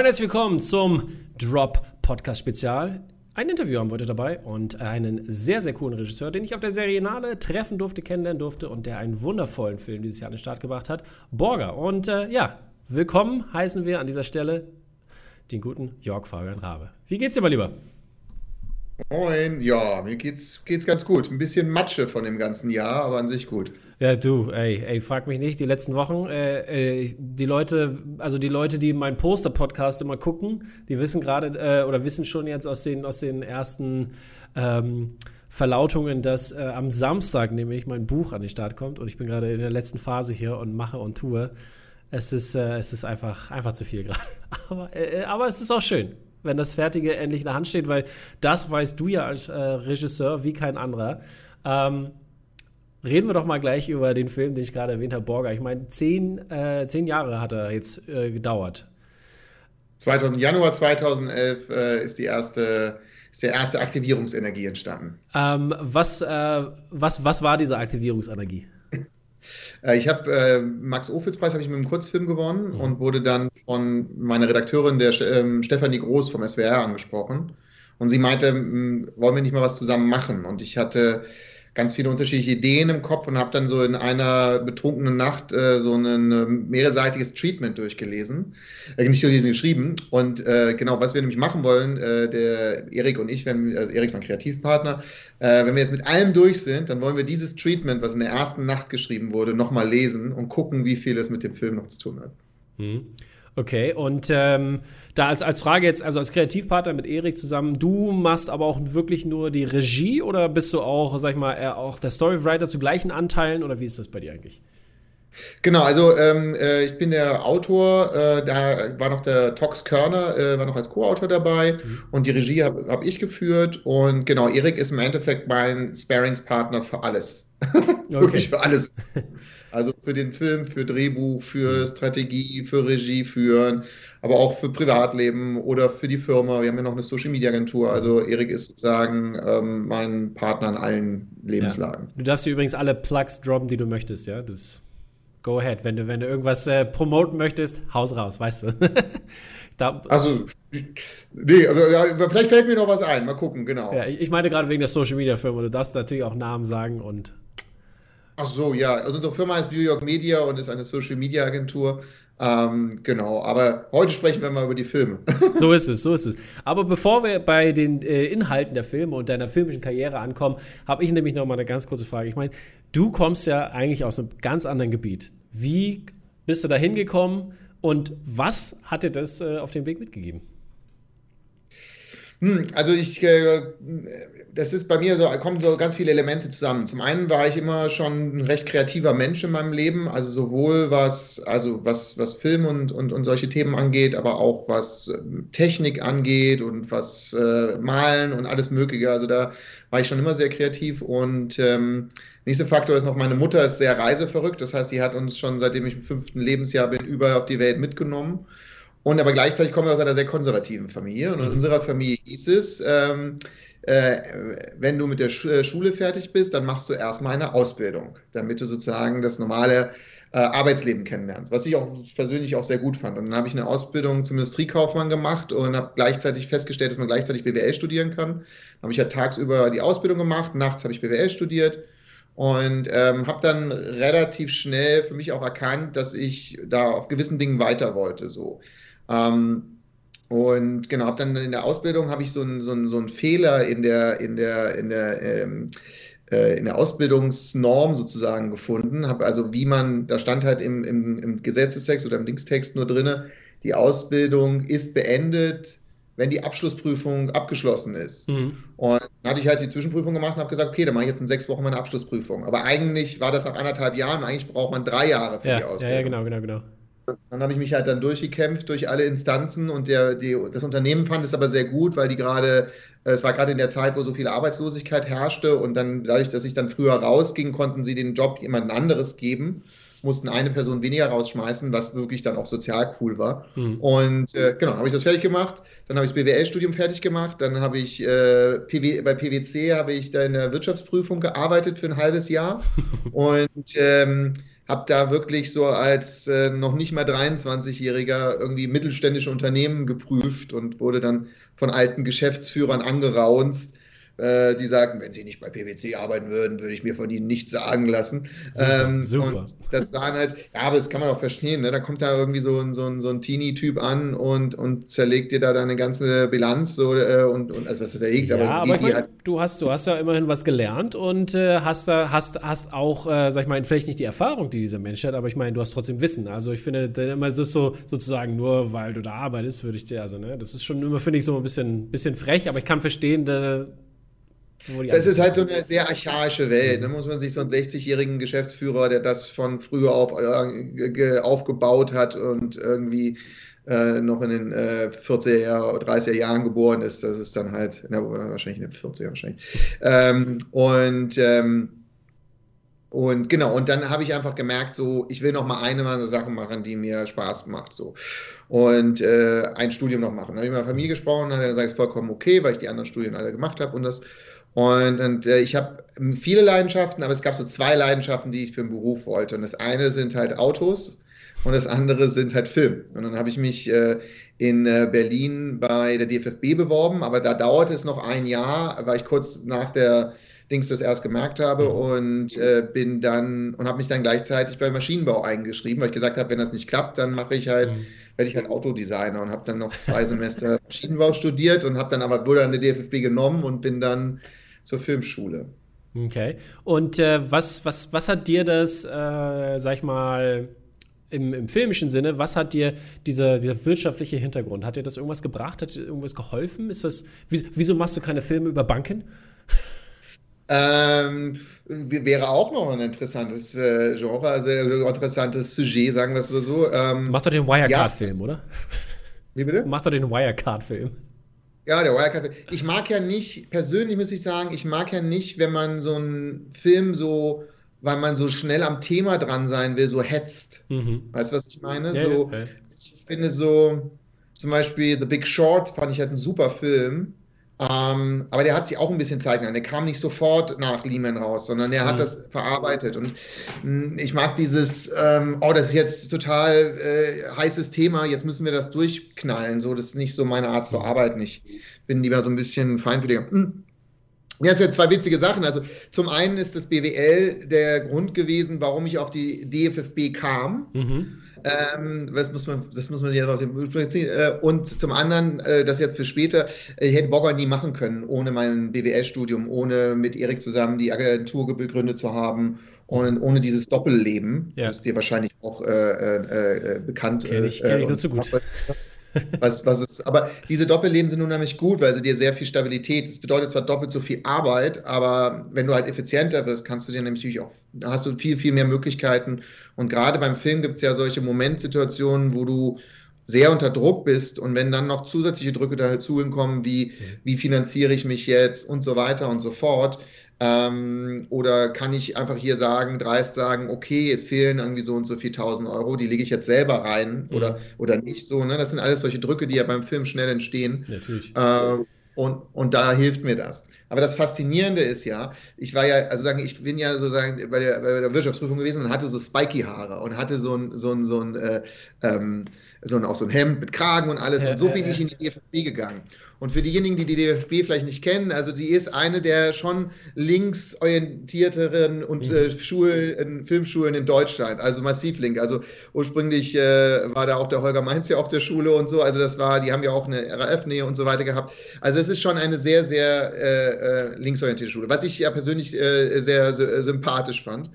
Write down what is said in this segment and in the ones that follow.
Hallo und herzlich willkommen zum Drop Podcast Spezial. Ein Interview haben wir heute dabei und einen sehr, sehr coolen Regisseur, den ich auf der Serienale treffen durfte, kennenlernen durfte und der einen wundervollen Film dieses Jahr an den Start gebracht hat, Borger. Und äh, ja, willkommen heißen wir an dieser Stelle den guten Jörg Fabian Rabe. Wie geht's dir mal lieber? Moin, ja, mir geht's, geht's ganz gut. Ein bisschen Matsche von dem ganzen Jahr, aber an sich gut. Ja, du, ey, ey, frag mich nicht, die letzten Wochen, äh, äh, die Leute, also die Leute, die meinen Poster-Podcast immer gucken, die wissen gerade äh, oder wissen schon jetzt aus den, aus den ersten ähm, Verlautungen, dass äh, am Samstag nämlich mein Buch an den Start kommt und ich bin gerade in der letzten Phase hier und mache und tue. Es ist, äh, es ist einfach, einfach zu viel gerade. aber, äh, aber es ist auch schön wenn das Fertige endlich in der Hand steht, weil das weißt du ja als äh, Regisseur wie kein anderer. Ähm, reden wir doch mal gleich über den Film, den ich gerade erwähnt habe, Borger. Ich meine, zehn, äh, zehn Jahre hat er jetzt äh, gedauert. 2000, Januar 2011 äh, ist die erste ist der erste Aktivierungsenergie entstanden. Ähm, was, äh, was, was war diese Aktivierungsenergie? Äh, ich habe äh, Max Ophüls Preis habe ich mit einem Kurzfilm gewonnen mhm. und wurde dann von meiner Redakteurin, der ähm, Stefanie Groß vom SWR angesprochen. Und sie meinte, wollen wir nicht mal was zusammen machen? Und ich hatte ganz viele unterschiedliche Ideen im Kopf und habe dann so in einer betrunkenen Nacht äh, so ein mehrseitiges Treatment durchgelesen, äh, nicht durchgelesen, geschrieben. Und äh, genau, was wir nämlich machen wollen, äh, der Erik und ich, wenn, also Erik mein Kreativpartner, äh, wenn wir jetzt mit allem durch sind, dann wollen wir dieses Treatment, was in der ersten Nacht geschrieben wurde, nochmal lesen und gucken, wie viel es mit dem Film noch zu tun hat. Mhm. Okay, und ähm, da als, als Frage jetzt, also als Kreativpartner mit Erik zusammen, du machst aber auch wirklich nur die Regie oder bist du auch, sag ich mal, auch der Storywriter zu gleichen Anteilen oder wie ist das bei dir eigentlich? Genau, also ähm, äh, ich bin der Autor, äh, da war noch der Tox Körner, äh, war noch als Co-Autor dabei mhm. und die Regie habe hab ich geführt und genau, Erik ist im Endeffekt mein Sparingspartner für alles. Wirklich für alles. Also für den Film, für Drehbuch, für Strategie, für Regie führen, aber auch für Privatleben oder für die Firma. Wir haben ja noch eine Social Media Agentur. Also Erik ist sozusagen ähm, mein Partner in allen Lebenslagen. Ja. Du darfst dir übrigens alle Plugs droppen, die du möchtest, ja? Das go ahead. Wenn du, wenn du irgendwas äh, promoten möchtest, haus raus, weißt du. da, also, nee, aber, vielleicht fällt mir noch was ein. Mal gucken, genau. Ja, ich meine gerade wegen der Social Media Firma. Du darfst natürlich auch Namen sagen und Ach so, ja. Also unsere Firma heißt New York Media und ist eine Social Media Agentur. Ähm, genau, aber heute sprechen wir mal über die Filme. so ist es, so ist es. Aber bevor wir bei den äh, Inhalten der Filme und deiner filmischen Karriere ankommen, habe ich nämlich noch mal eine ganz kurze Frage. Ich meine, du kommst ja eigentlich aus einem ganz anderen Gebiet. Wie bist du da hingekommen und was hat dir das äh, auf dem Weg mitgegeben? Hm, also ich, äh, das ist bei mir so, kommen so ganz viele Elemente zusammen. Zum einen war ich immer schon ein recht kreativer Mensch in meinem Leben, also sowohl was, also was, was Film und, und, und solche Themen angeht, aber auch was äh, Technik angeht und was äh, Malen und alles Mögliche. Also da war ich schon immer sehr kreativ und ähm, nächster Faktor ist noch, meine Mutter ist sehr reiseverrückt, das heißt, die hat uns schon seitdem ich im fünften Lebensjahr bin, überall auf die Welt mitgenommen. Und aber gleichzeitig kommen wir aus einer sehr konservativen Familie. Und in mhm. unserer Familie hieß es, ähm, äh, wenn du mit der äh, Schule fertig bist, dann machst du erstmal eine Ausbildung, damit du sozusagen das normale äh, Arbeitsleben kennenlernst, was ich auch persönlich auch sehr gut fand. Und dann habe ich eine Ausbildung zum Industriekaufmann gemacht und habe gleichzeitig festgestellt, dass man gleichzeitig BWL studieren kann. Dann habe ich ja tagsüber die Ausbildung gemacht, nachts habe ich BWL studiert und ähm, habe dann relativ schnell für mich auch erkannt, dass ich da auf gewissen Dingen weiter wollte. So. Ähm, und genau, habe dann in der Ausbildung habe ich so einen so so einen Fehler in der, in der, in der, ähm, äh, in der Ausbildungsnorm sozusagen gefunden. Habe also, wie man, da stand halt im, im, im Gesetzestext oder im Linkstext nur drin, die Ausbildung ist beendet, wenn die Abschlussprüfung abgeschlossen ist. Mhm. Und dann hatte ich halt die Zwischenprüfung gemacht und habe gesagt, okay, dann mache ich jetzt in sechs Wochen meine Abschlussprüfung. Aber eigentlich war das nach anderthalb Jahren, eigentlich braucht man drei Jahre für ja, die Ausbildung. Ja, ja, genau, genau, genau. Dann habe ich mich halt dann durchgekämpft durch alle Instanzen und der, die, das Unternehmen fand es aber sehr gut, weil die gerade, äh, es war gerade in der Zeit, wo so viel Arbeitslosigkeit herrschte und dann dadurch, dass ich dann früher rausging, konnten sie den Job jemand anderes geben, mussten eine Person weniger rausschmeißen, was wirklich dann auch sozial cool war. Mhm. Und äh, genau, habe ich das fertig gemacht, dann habe ich das BWL-Studium fertig gemacht, dann habe ich äh, PW, bei PwC habe ich da in der Wirtschaftsprüfung gearbeitet für ein halbes Jahr und ähm, habe da wirklich so als äh, noch nicht mal 23-Jähriger irgendwie mittelständische Unternehmen geprüft und wurde dann von alten Geschäftsführern angeraunzt, äh, die sagen, wenn sie nicht bei PwC arbeiten würden, würde ich mir von ihnen nichts sagen lassen. Super, ähm, super. das waren halt, ja, aber das kann man auch verstehen, ne? da kommt da irgendwie so ein, so ein, so ein Teenie-Typ an und, und zerlegt dir da deine ganze Bilanz so, äh, und, und also was er hegt, ja, aber, aber die, halt du hast, du hast ja immerhin was gelernt und äh, hast, hast, hast auch, äh, sag ich mal, vielleicht nicht die Erfahrung, die dieser Mensch hat, aber ich meine, du hast trotzdem Wissen. Also ich finde, das ist so sozusagen nur, weil du da arbeitest, würde ich dir, also ne, das ist schon immer, finde ich, so ein bisschen, bisschen frech, aber ich kann verstehen, da, das ist halt so eine sehr archaische Welt. Da ne? muss man sich so einen 60-jährigen Geschäftsführer, der das von früher auf äh, aufgebaut hat und irgendwie äh, noch in den äh, 40er, 30er Jahren geboren ist, das ist dann halt, na, wahrscheinlich in den 40er wahrscheinlich. Ähm, und ähm, und genau, und dann habe ich einfach gemerkt, so, ich will noch mal eine meiner Sachen machen, die mir Spaß macht, so. Und äh, ein Studium noch machen. Da habe ich mit meiner Familie gesprochen, dann hat er gesagt, es ist vollkommen okay, weil ich die anderen Studien alle gemacht habe und das. Und, und äh, ich habe viele Leidenschaften, aber es gab so zwei Leidenschaften, die ich für einen Beruf wollte. Und das eine sind halt Autos und das andere sind halt Film. Und dann habe ich mich äh, in äh, Berlin bei der DFFB beworben, aber da dauerte es noch ein Jahr, weil ich kurz nach der Dings das erst gemerkt habe mhm. und äh, bin dann und habe mich dann gleichzeitig bei Maschinenbau eingeschrieben, weil ich gesagt habe, wenn das nicht klappt, dann mache ich halt, mhm. werde ich halt Autodesigner und habe dann noch zwei Semester Maschinenbau studiert und habe dann aber wurde dann eine DFFB genommen und bin dann zur Filmschule. Okay. Und äh, was, was, was hat dir das, äh, sag ich mal, im, im filmischen Sinne, was hat dir dieser, dieser wirtschaftliche Hintergrund? Hat dir das irgendwas gebracht? Hat dir irgendwas geholfen? Ist das, wieso machst du keine Filme über Banken? Ähm, wäre auch noch ein interessantes äh, Genre, also ein interessantes Sujet, sagen wir es so. Ähm, Macht doch den Wirecard-Film, ja, oder? Wie bitte? Macht doch den Wirecard-Film. Ja, der Wirecard. Ich mag ja nicht, persönlich muss ich sagen, ich mag ja nicht, wenn man so einen Film so, weil man so schnell am Thema dran sein will, so hetzt. Mhm. Weißt du, was ich meine? Ja, so, ja. Ich finde so, zum Beispiel The Big Short fand ich halt ein super Film. Ähm, aber der hat sich auch ein bisschen Zeit genommen. Der kam nicht sofort nach Lehman raus, sondern der mhm. hat das verarbeitet. Und mh, hm, ich mag dieses, ähm, oh, das ist jetzt total äh, heißes Thema, jetzt müssen wir das durchknallen. So, das ist nicht so meine Art zu arbeiten. Ich bin lieber so ein bisschen feinfühliger. Hm. Ja, es sind zwei witzige Sachen. Also zum einen ist das BWL der Grund gewesen, warum ich auf die DFFB kam. Mhm. Ähm, das, muss man, das muss man sich jetzt aus dem äh, Und zum anderen, äh, das jetzt für später, äh, ich hätte Bogger nie machen können, ohne mein BWL-Studium, ohne mit Erik zusammen die Agentur gegründet zu haben und ohne dieses Doppelleben, ja. das dir wahrscheinlich auch äh, äh, bekannt ist. Kenn ich, kenn ich nur zu gut. Was, was ist, aber diese Doppelleben sind unheimlich gut, weil sie dir sehr viel Stabilität. Das bedeutet zwar doppelt so viel Arbeit, aber wenn du halt effizienter wirst, kannst du dir nämlich auch, hast du viel, viel mehr Möglichkeiten. Und gerade beim Film gibt es ja solche Momentsituationen, wo du sehr unter Druck bist und wenn dann noch zusätzliche Drücke dazu hinkommen, wie, mhm. wie finanziere ich mich jetzt und so weiter und so fort, ähm, oder kann ich einfach hier sagen, dreist sagen, okay, es fehlen irgendwie so und so viel tausend Euro, die lege ich jetzt selber rein mhm. oder, oder nicht so. Ne? Das sind alles solche Drücke, die ja beim Film schnell entstehen. Natürlich. Äh, und, und da hilft mir das. Aber das Faszinierende ist ja, ich war ja, also sagen, ich bin ja sozusagen bei der, bei der Wirtschaftsprüfung gewesen und hatte so spiky Haare und hatte so ein, so ein, so ein, äh, ähm, so ein, auch so ein Hemd mit Kragen und alles. Ja, und so bin ich in die DFB gegangen. Und für diejenigen, die die DFB vielleicht nicht kennen, also sie ist eine der schon linksorientierteren und mhm. äh, Schulen, Filmschulen in Deutschland, also massiv link. Also ursprünglich äh, war da auch der Holger Mainz ja auf der Schule und so. Also das war, die haben ja auch eine RAF-Nähe und so weiter gehabt. Also es ist schon eine sehr, sehr äh, äh linksorientierte Schule, was ich ja persönlich äh, sehr, sehr sympathisch fand.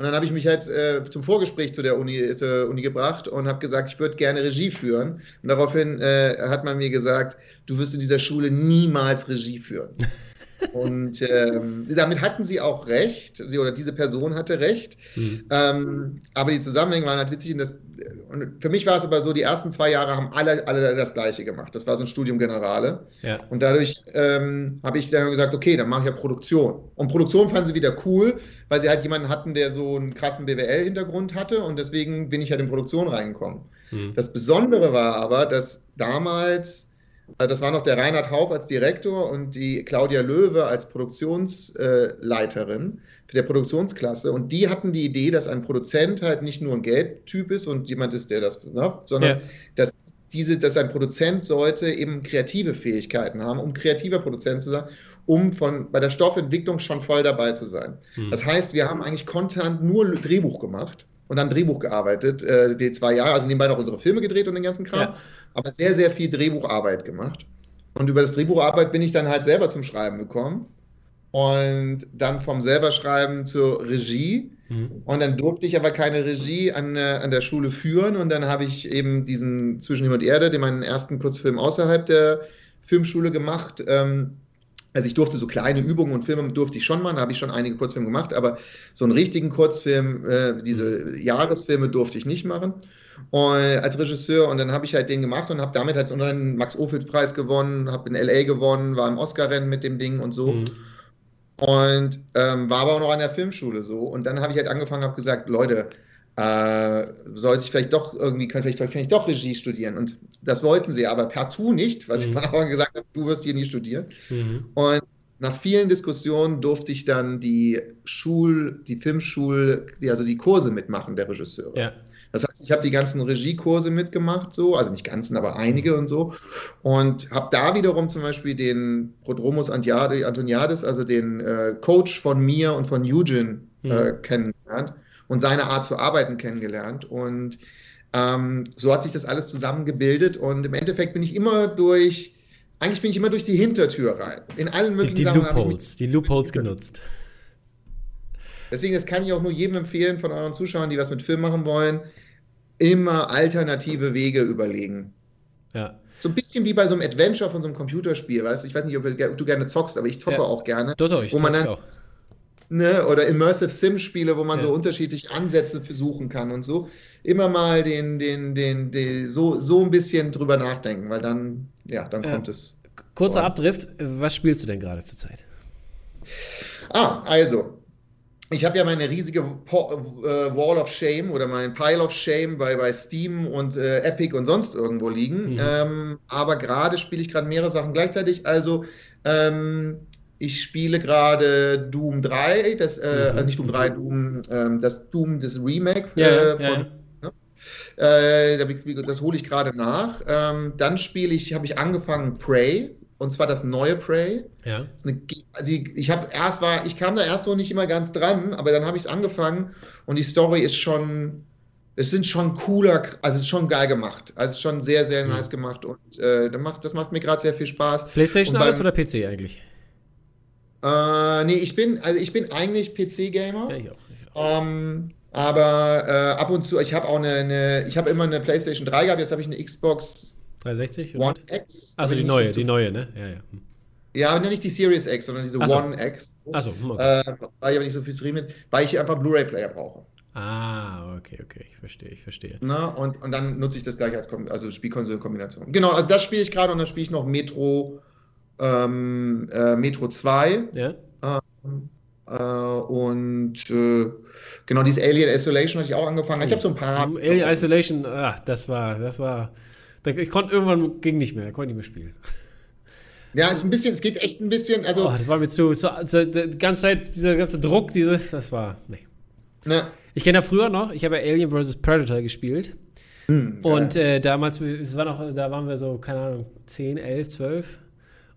Und dann habe ich mich halt äh, zum Vorgespräch zu der Uni, zur Uni gebracht und habe gesagt, ich würde gerne Regie führen. Und daraufhin äh, hat man mir gesagt, du wirst in dieser Schule niemals Regie führen. Und ähm, damit hatten sie auch recht, oder diese Person hatte recht. Mhm. Ähm, aber die Zusammenhänge waren halt witzig. Und, das, und für mich war es aber so, die ersten zwei Jahre haben alle, alle das Gleiche gemacht. Das war so ein Studium Generale. Ja. Und dadurch ähm, habe ich dann gesagt, okay, dann mache ich ja Produktion. Und Produktion fanden sie wieder cool, weil sie halt jemanden hatten, der so einen krassen BWL-Hintergrund hatte. Und deswegen bin ich halt in Produktion reingekommen. Mhm. Das Besondere war aber, dass damals das war noch der Reinhard Hauf als Direktor und die Claudia Löwe als Produktionsleiterin für der Produktionsklasse. Und die hatten die Idee, dass ein Produzent halt nicht nur ein Geldtyp ist und jemand ist, der das, ne, sondern ja. dass diese, dass ein Produzent sollte eben kreative Fähigkeiten haben, um kreativer Produzent zu sein, um von, bei der Stoffentwicklung schon voll dabei zu sein. Hm. Das heißt, wir haben eigentlich Content nur Drehbuch gemacht und dann Drehbuch gearbeitet, äh, die zwei Jahre, also nebenbei noch unsere Filme gedreht und den ganzen Kram. Ja aber sehr, sehr viel Drehbucharbeit gemacht. Und über das Drehbucharbeit bin ich dann halt selber zum Schreiben gekommen. Und dann vom selberschreiben zur Regie. Mhm. Und dann durfte ich aber keine Regie an, äh, an der Schule führen. Und dann habe ich eben diesen Zwischen Himmel und Erde, den meinen ersten Kurzfilm außerhalb der Filmschule gemacht. Ähm, also ich durfte so kleine Übungen und Filme durfte ich schon machen, da habe ich schon einige Kurzfilme gemacht, aber so einen richtigen Kurzfilm, äh, diese Jahresfilme durfte ich nicht machen und, als Regisseur und dann habe ich halt den gemacht und habe damit halt so einen Max-Ophüls-Preis gewonnen, habe in L.A. gewonnen, war im Oscar-Rennen mit dem Ding und so. Mhm. Und ähm, war aber auch noch an der Filmschule so. Und dann habe ich halt angefangen, habe gesagt, Leute, äh, sollte ich vielleicht doch irgendwie, kann, vielleicht kann ich doch Regie studieren. Und das wollten sie aber partout nicht, was mhm. ich von gesagt habe, du wirst hier nie studieren. Mhm. Und nach vielen Diskussionen durfte ich dann die Schul, die Filmschul, die, also die Kurse mitmachen der Regisseure. Ja. Das heißt, ich habe die ganzen Regiekurse mitgemacht, so, also nicht ganzen, aber einige und so. Und habe da wiederum zum Beispiel den Prodromus Antoniadis, also den äh, Coach von mir und von Eugene, mhm. äh, kennengelernt und seine Art zu arbeiten kennengelernt. Und ähm, so hat sich das alles zusammengebildet. Und im Endeffekt bin ich immer durch, eigentlich bin ich immer durch die Hintertür rein. In allen möglichen die, die Sachen Loopholes, die Loopholes genutzt. Deswegen, das kann ich auch nur jedem empfehlen von euren Zuschauern, die was mit Film machen wollen, immer alternative Wege überlegen. Ja. So ein bisschen wie bei so einem Adventure von so einem Computerspiel, weißt du? Ich weiß nicht, ob du gerne zockst, aber ich zocke ja. auch gerne. Doch, doch, ich wo man dann, auch ne, oder Immersive Sim-Spiele, wo man ja. so unterschiedliche Ansätze versuchen kann und so. Immer mal den, den, den, den, so, so ein bisschen drüber nachdenken, weil dann, ja, dann kommt es. Kurzer vor. Abdrift, was spielst du denn gerade zurzeit? Ah, also, ich habe ja meine riesige äh, Wall of Shame oder mein Pile of Shame bei, bei Steam und äh, Epic und sonst irgendwo liegen. Mhm. Ähm, aber gerade spiele ich gerade mehrere Sachen gleichzeitig. Also ähm, ich spiele gerade Doom 3, das, äh, mhm. Äh, nicht Doom 3, Doom, ähm, das Doom, das Remake ja, äh, von, ja. Ne? Äh, das hole ich gerade nach. Ähm, dann spiele ich, habe ich angefangen Prey, und zwar das neue Prey. Ja. Eine, also ich, ich habe erst war, ich kam da erst noch nicht immer ganz dran, aber dann habe ich es angefangen und die Story ist schon, es sind schon cooler, also es ist schon geil gemacht. Also es ist schon sehr, sehr mhm. nice gemacht und äh, das, macht, das macht mir gerade sehr viel Spaß. PlayStation beim, alles oder PC eigentlich? Äh, nee, ich bin, also ich bin eigentlich PC-Gamer. Ja, ich auch. Ich auch. Ähm, aber äh, ab und zu, ich habe auch eine, eine ich habe immer eine PlayStation 3 gehabt, jetzt habe ich eine Xbox 360 One X. Also die neue, die neue, ne? Ja, ja. Hm. Ja, aber nicht die Series X, sondern diese so. One X. Achso, hm, okay. äh, weil ich aber nicht so viel streamen weil ich einfach Blu-ray-Player brauche. Ah, okay, okay, ich verstehe, ich verstehe. Na, und, und dann nutze ich das gleich als also Spielkonsole-Kombination. Genau, also das spiele ich gerade und dann spiele ich noch Metro ähm, äh, Metro 2. Ja. Ähm, äh, und äh, genau, dieses Alien Isolation hatte ich auch angefangen. Ich habe so ein paar. Alien Isolation, ach, das war, das war. Ich konnte irgendwann ging nicht mehr, konnte nicht mehr spielen. Ja, ist ein bisschen, es geht echt ein bisschen, also. Oh, das war mir zu, zu, zu die ganze Zeit, dieser ganze Druck, diese, das war, nee. Na. Ich kenne ja früher noch, ich habe ja Alien vs. Predator gespielt. Hm, und äh, damals, es war noch, da waren wir so, keine Ahnung, 10, 11, 12.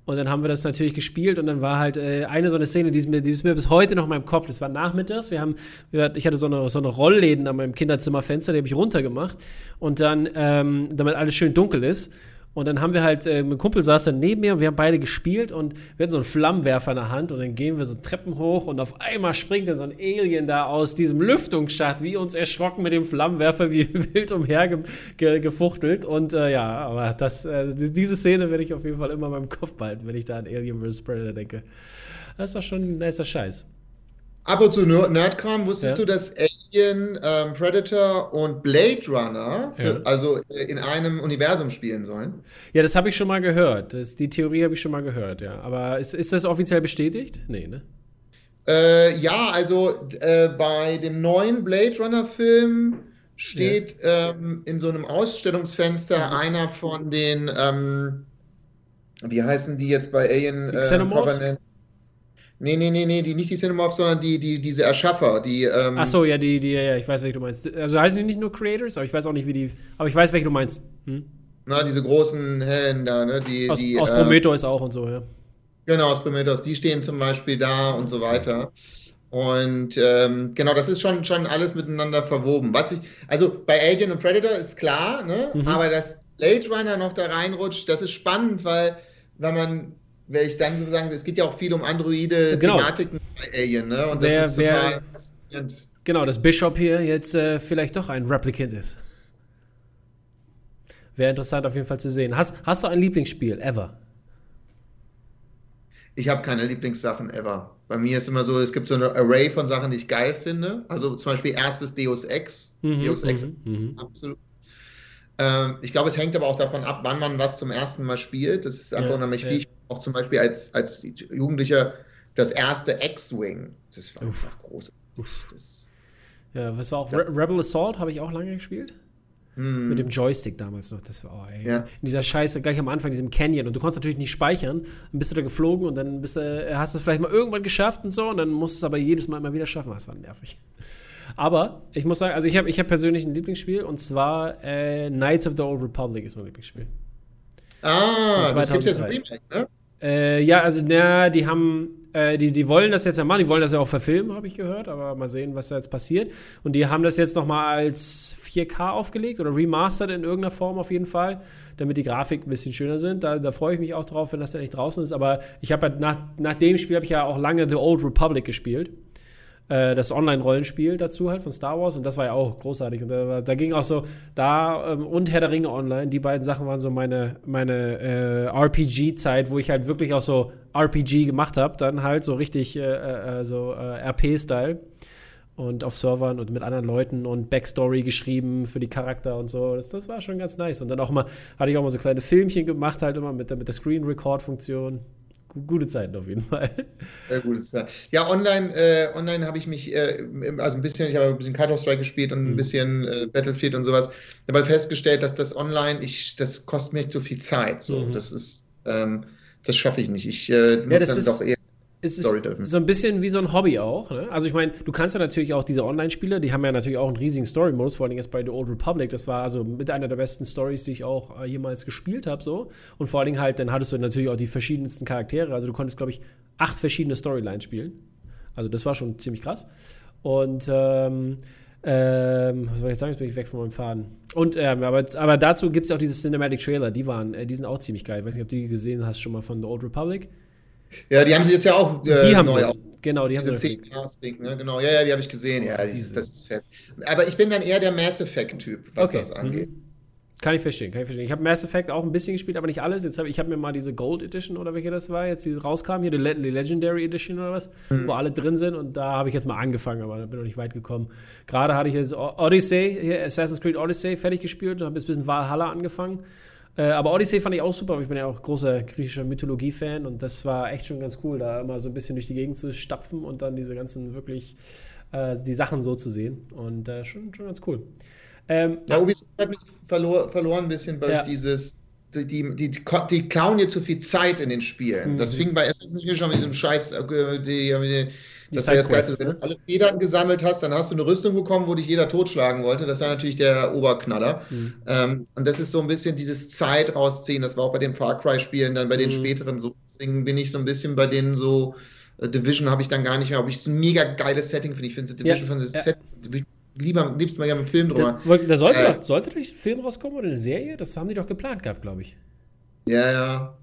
Und dann haben wir das natürlich gespielt und dann war halt äh, eine so eine Szene, die ist, mir, die ist mir bis heute noch in meinem Kopf. Das war nachmittags. Wir haben, ich hatte so eine, so eine Rollläden an meinem Kinderzimmerfenster, die habe ich runtergemacht. Und dann, ähm, damit alles schön dunkel ist. Und dann haben wir halt, äh, mein Kumpel saß dann neben mir und wir haben beide gespielt und wir hatten so einen Flammenwerfer in der Hand und dann gehen wir so Treppen hoch und auf einmal springt dann so ein Alien da aus diesem Lüftungsschacht, wie uns erschrocken mit dem Flammenwerfer, wie wild umhergefuchtelt. Und äh, ja, aber das, äh, diese Szene werde ich auf jeden Fall immer in meinem Kopf behalten, wenn ich da an Alien vs. Predator denke. Das ist doch schon ein nicer Scheiß. Ab und zu Nerdkram, wusstest ja. du, dass Alien, ähm, Predator und Blade Runner ja. also äh, in einem Universum spielen sollen? Ja, das habe ich schon mal gehört. Das, die Theorie habe ich schon mal gehört, ja. Aber ist, ist das offiziell bestätigt? Nee, ne? Äh, ja, also äh, bei dem neuen Blade Runner-Film steht ja. ähm, in so einem Ausstellungsfenster einer von den ähm, wie heißen die jetzt bei Alien Die Xenomorphs? Covenant? Nee, nee, nee, nee, die, nicht die Xenomorphs, sondern die, die, diese Erschaffer, die, ähm, Ach so, ja, die, die, ja, ich weiß, welche du meinst. Also heißen die nicht nur Creators, aber ich weiß auch nicht, wie die. Aber ich weiß, welche du meinst. Hm? na, diese großen Hellen da, ne, die, Aus, die, aus äh, Prometheus auch und so, ja. Genau, aus Prometheus, die stehen zum Beispiel da und so weiter. Und ähm, genau, das ist schon, schon alles miteinander verwoben. Was ich, also bei Alien und Predator ist klar, ne? Mhm. aber dass Blade Runner noch da reinrutscht, das ist spannend, weil, wenn man, wenn ich dann so sagen, es geht ja auch viel um androide Genau. Thematiken bei Alien, ne? Und Wer- das ist wer- total faszinierend. Genau, dass Bishop hier jetzt äh, vielleicht doch ein Replicant ist. Wäre interessant auf jeden Fall zu sehen. Hast, hast du ein Lieblingsspiel, ever? Ich habe keine Lieblingssachen ever. Bei mir ist immer so, es gibt so eine Array von Sachen, die ich geil finde. Also zum Beispiel erstes Deus Ex. Mhm, Deus Ex mhm, ist mhm. absolut. Ähm, ich glaube, es hängt aber auch davon ab, wann man was zum ersten Mal spielt. Das ist einfach Ja, unheimlich ja. viel. Ich auch zum Beispiel als, als Jugendlicher das erste X-Wing. Das war Uff. einfach groß. Das, Ja, was war auch Re Rebel Assault, habe ich auch lange gespielt. hm, Mit dem Joystick damals noch. Das war, oh, ey. Ja. In dieser Scheiße, gleich am Anfang, diesem Canyon. Und du konntest natürlich nicht speichern. Dann bist du da geflogen und dann bist du, hast du es vielleicht mal irgendwann geschafft und so. Und dann musst du es aber jedes Mal immer wieder schaffen. Das war nervig. Aber ich muss sagen, also ich habe ich hab persönlich ein Lieblingsspiel und zwar äh, Knights of the Old Republic ist mein Lieblingsspiel. ah, das gibt jetzt 2003. ein Remake, ne? Äh, ja, also na, die haben, äh, die, die wollen das jetzt ja machen, die wollen das ja auch verfilmen, habe ich gehört, aber mal sehen, was da jetzt passiert. Und die haben das jetzt nochmal als 4K aufgelegt oder remastered in irgendeiner Form auf jeden Fall, damit die Grafik ein bisschen schöner sind. Da, da freue ich mich auch drauf, wenn das dann echt draußen ist. Aber ich habe halt nach, nach dem Spiel habe ich ja auch lange The Old Republic gespielt. Äh, das Online-Rollenspiel dazu halt von Star Wars und das war ja auch großartig. Und da, da ging auch so, da ähm, und Herr der Ringe Online, die beiden Sachen waren so meine, meine äh, RPG-Zeit, wo ich halt wirklich auch so RPG gemacht habe, dann halt so richtig äh, äh, so äh, RP-Style und auf Servern und mit anderen Leuten und Backstory geschrieben für die Charakter und so. Das, das war schon ganz nice. Und dann auch mal, hatte ich auch mal so kleine Filmchen gemacht, halt immer mit mit der Screen-Record-Funktion. Gu- Gute Zeiten auf jeden Fall. Sehr gutes Jahr. Ja, online, äh, online habe ich mich, äh, also ein bisschen, ich habe ein bisschen Counter-Strike gespielt und ein Mhm. bisschen äh, Battlefield und sowas. Habe festgestellt, dass das online, ich, das kostet mir so viel Zeit. So, Mhm. das ist, ähm, das schaffe ich nicht. Ich äh, muss das dann ist- doch eher. Es ist so ein bisschen wie so ein Hobby auch. Ne? Also ich meine, du kannst ja natürlich auch diese Online-Spiele, die haben ja natürlich auch einen riesigen Story-Modus, vor allem jetzt bei The Old Republic. Das war also mit einer der besten Stories, die ich auch äh, jemals gespielt habe. So. Und vor allen Dingen halt, dann hattest du natürlich auch die verschiedensten Charaktere. Also du konntest, glaube ich, acht verschiedene Storylines spielen. Also das war schon ziemlich krass. Und ähm, ähm, was soll ich sagen? Jetzt bin ich weg von meinem Faden. Und ähm, aber, aber dazu gibt es auch diese Cinematic Trailer, die waren, äh, die sind auch ziemlich geil. Ich weiß nicht, ob du die gesehen hast schon mal von The Old Republic. Ja, die haben sie jetzt ja auch äh, Die haben neu sie. auf. Genau, die haben sie. 10 Ding, ne? Genau, ja, ja, die habe ich gesehen. Ja, dieses, diese. das ist fett. Aber ich bin dann eher der Mass Effect-Typ, was Okay. das angeht. Mhm. Kann ich verstehen, kann ich verstehen. Ich habe Mass Effect auch ein bisschen gespielt, aber nicht alles. Jetzt hab, ich habe mir mal diese Gold Edition oder welche das war, jetzt die rauskam, hier die, Le die Legendary Edition oder was, Mhm. wo alle drin sind und da habe ich jetzt mal angefangen, aber da bin noch nicht weit gekommen. Gerade hatte ich jetzt Odyssey, hier Assassin's Creed Odyssey fertig gespielt und habe jetzt ein bisschen Valhalla angefangen. Äh, aber Odyssey fand ich auch super, aber ich bin ja auch großer griechischer Mythologie-Fan und das war echt schon ganz cool, da immer so ein bisschen durch die Gegend zu stapfen und dann diese ganzen wirklich, äh, die Sachen so zu sehen und äh, schon, schon ganz cool. Ähm, Ja, Ubisoft hat mich verlor, verloren ein bisschen durch Ja. dieses. Die, die, die, die klauen dir zu viel Zeit in den Spielen. Mhm. Das fing bei Assassin's Creed schon mit diesem Scheiß. äh, Die, die, Die das war das Geilste. Wenn ne? du alle Federn gesammelt hast, dann hast du eine Rüstung bekommen, wo dich jeder totschlagen wollte. Das war natürlich der Oberknaller. Mhm. Ähm, und das ist so ein bisschen dieses Zeit rausziehen. Das war auch bei den Far Cry-Spielen, dann bei den Mhm. späteren so. Deswegen bin ich so ein bisschen bei denen so. äh, Division habe ich dann gar nicht mehr, ob ich es ein mega geiles Setting finde. Ich finde Division Ja, von ja. Set, lieber, liebst mal ja mit dem Film drüber. Da, da sollte, Äh. doch, sollte doch ein Film rauskommen oder eine Serie? Das haben die doch geplant gehabt, glaube ich. Ja, ja.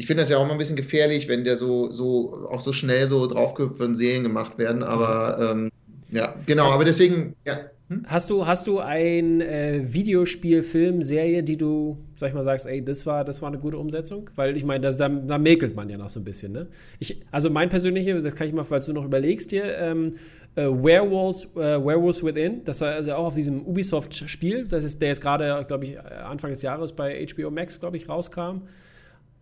Ich finde das ja auch mal ein bisschen gefährlich, wenn der so, so auch so schnell so draufgehüpft von Serien gemacht werden. Aber ähm, ja, genau, Was- aber deswegen, ja. Hm? Hast du, hast du ein äh, Videospiel, Film, Serie, die du, sag ich mal, sagst, ey, das war, das war eine gute Umsetzung? Weil ich meine, da, da mäkelt man ja noch so ein bisschen, ne? Ich, also mein persönlicher, das kann ich mal, falls du noch überlegst hier, ähm, äh, Werewolves, äh, Werewolves Within, das war also auch auf diesem Ubisoft-Spiel, das ist, der jetzt gerade, glaube ich, Anfang des Jahres bei HBO Max, glaube ich, rauskam.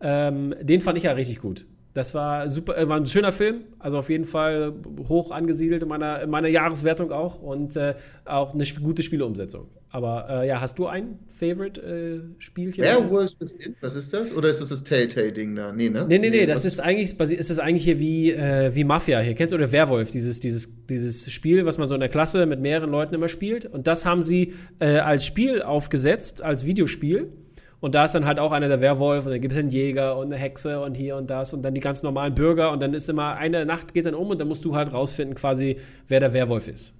Ähm, den fand ich ja richtig gut. Das war super, äh, war ein schöner Film, also auf jeden Fall hoch angesiedelt in meiner, in meiner Jahreswertung auch und äh, auch eine gute Spieleumsetzung. Aber äh, ja, hast du ein Favorite-Spielchen? Äh, Werewolves Within, was ist das? Oder ist das das Telltale-Ding da? Nee, ne? Nee, nee, nee, das ist eigentlich, ist das eigentlich hier wie, äh, wie Mafia hier. Kennst du oder Werwolf, dieses, dieses, dieses Spiel, was man so in der Klasse mit mehreren Leuten immer spielt? Und das haben sie äh, als Spiel aufgesetzt, als Videospiel. Und da ist dann halt auch einer der Werwolf und dann gibt es einen Jäger und eine Hexe und hier und das und dann die ganz normalen Bürger und dann ist immer eine Nacht geht dann um und dann musst du halt rausfinden quasi, wer der Werwolf ist.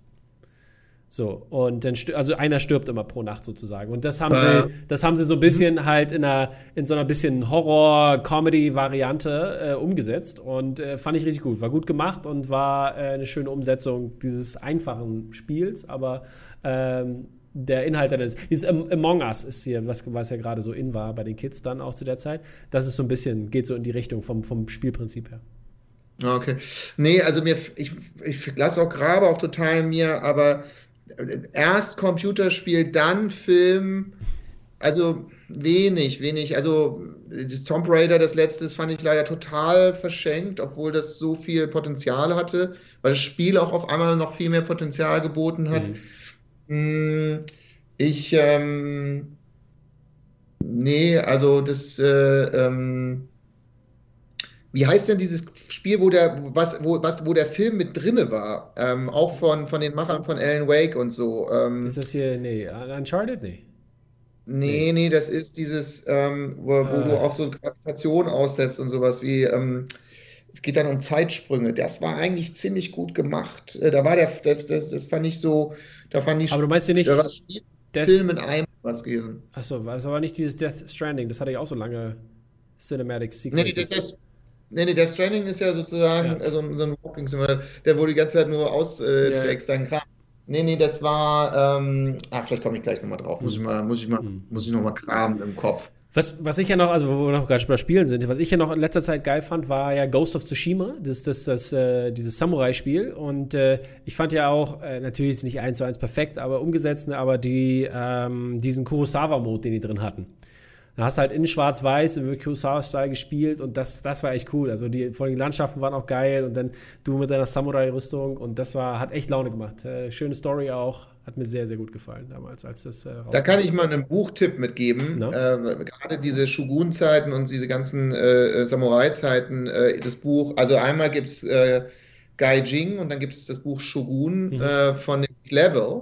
So, und dann, also einer stirbt immer pro Nacht sozusagen. Und das haben ja. sie, das haben sie so ein bisschen mhm. halt in, einer, in so einer bisschen Horror-Comedy-Variante äh, umgesetzt. Und äh, fand ich richtig gut. War gut gemacht und war äh, eine schöne Umsetzung dieses einfachen Spiels, aber ähm, der Inhalt eines. Dieses Among Us ist hier, was, was ja gerade so in war bei den Kids dann auch zu der Zeit. Das ist so ein bisschen, geht so in die Richtung vom, vom Spielprinzip her. Okay. Nee, also mir, ich, ich lasse auch Grabe auch total mir, aber erst Computerspiel, dann Film, also wenig, wenig. Also das Tomb Raider, das letzte, das fand ich leider total verschenkt, obwohl das so viel Potenzial hatte, weil das Spiel auch auf einmal noch viel mehr Potenzial geboten hat. Mhm. Hm, ich, ähm, nee, also das, äh, ähm, wie heißt denn dieses Spiel, wo der, was, wo, was, wo der Film mit drinne war? Ähm, auch von, von den Machern von Alan Wake und so. Ähm, ist das hier, nee, Uncharted? Nee. Nee, nee, das ist dieses, ähm, wo, wo ah. du auch so Gravitation aussetzt und sowas wie, ähm, es geht dann um Zeitsprünge. Das war eigentlich ziemlich gut gemacht. Äh, da war der, das, das, das fand ich so, da fand ich. Aber du meinst ja nicht. War Film in einem was gewesen. Achso, das war nicht dieses Death Stranding, das hatte ich auch so lange Cinematic Sequences. Nee, nee, das, nee, nee, Death Stranding ist ja sozusagen ja. So, so, ein Walking Simulator, der wo die ganze Zeit nur austrägst, äh, ja. Kram. Nee, nee, das war, ähm, ah, vielleicht komme ich gleich nochmal drauf. Muss ich mal, muss ich mal, mhm. muss ich nochmal kramen im Kopf. Was, was ich ja noch, also wo wir noch gerade bei Spielen sind, was ich ja noch in letzter Zeit geil fand, war ja Ghost of Tsushima, das, das, das, äh, dieses Samurai-Spiel. Und äh, ich fand ja auch, äh, natürlich ist es nicht eins zu eins perfekt, aber umgesetzt, ne, aber die, ähm, diesen Kurosawa-Mode, den die drin hatten. Da hast du halt in Schwarz-Weiß im Kurosawa-Style gespielt und das, das war echt cool. Also die, vor allem die Landschaften waren auch geil und dann du mit deiner Samurai-Rüstung und das war, hat echt Laune gemacht. Äh, schöne Story auch, hat mir sehr, sehr gut gefallen damals, als das äh, Da kann ich mal einen Buchtipp mitgeben. Äh, gerade diese Shogun-Zeiten und diese ganzen äh, Samurai-Zeiten, äh, das Buch, also einmal gibt es äh, Gai Jing und dann gibt es das Buch Shogun mhm. Äh, von Level.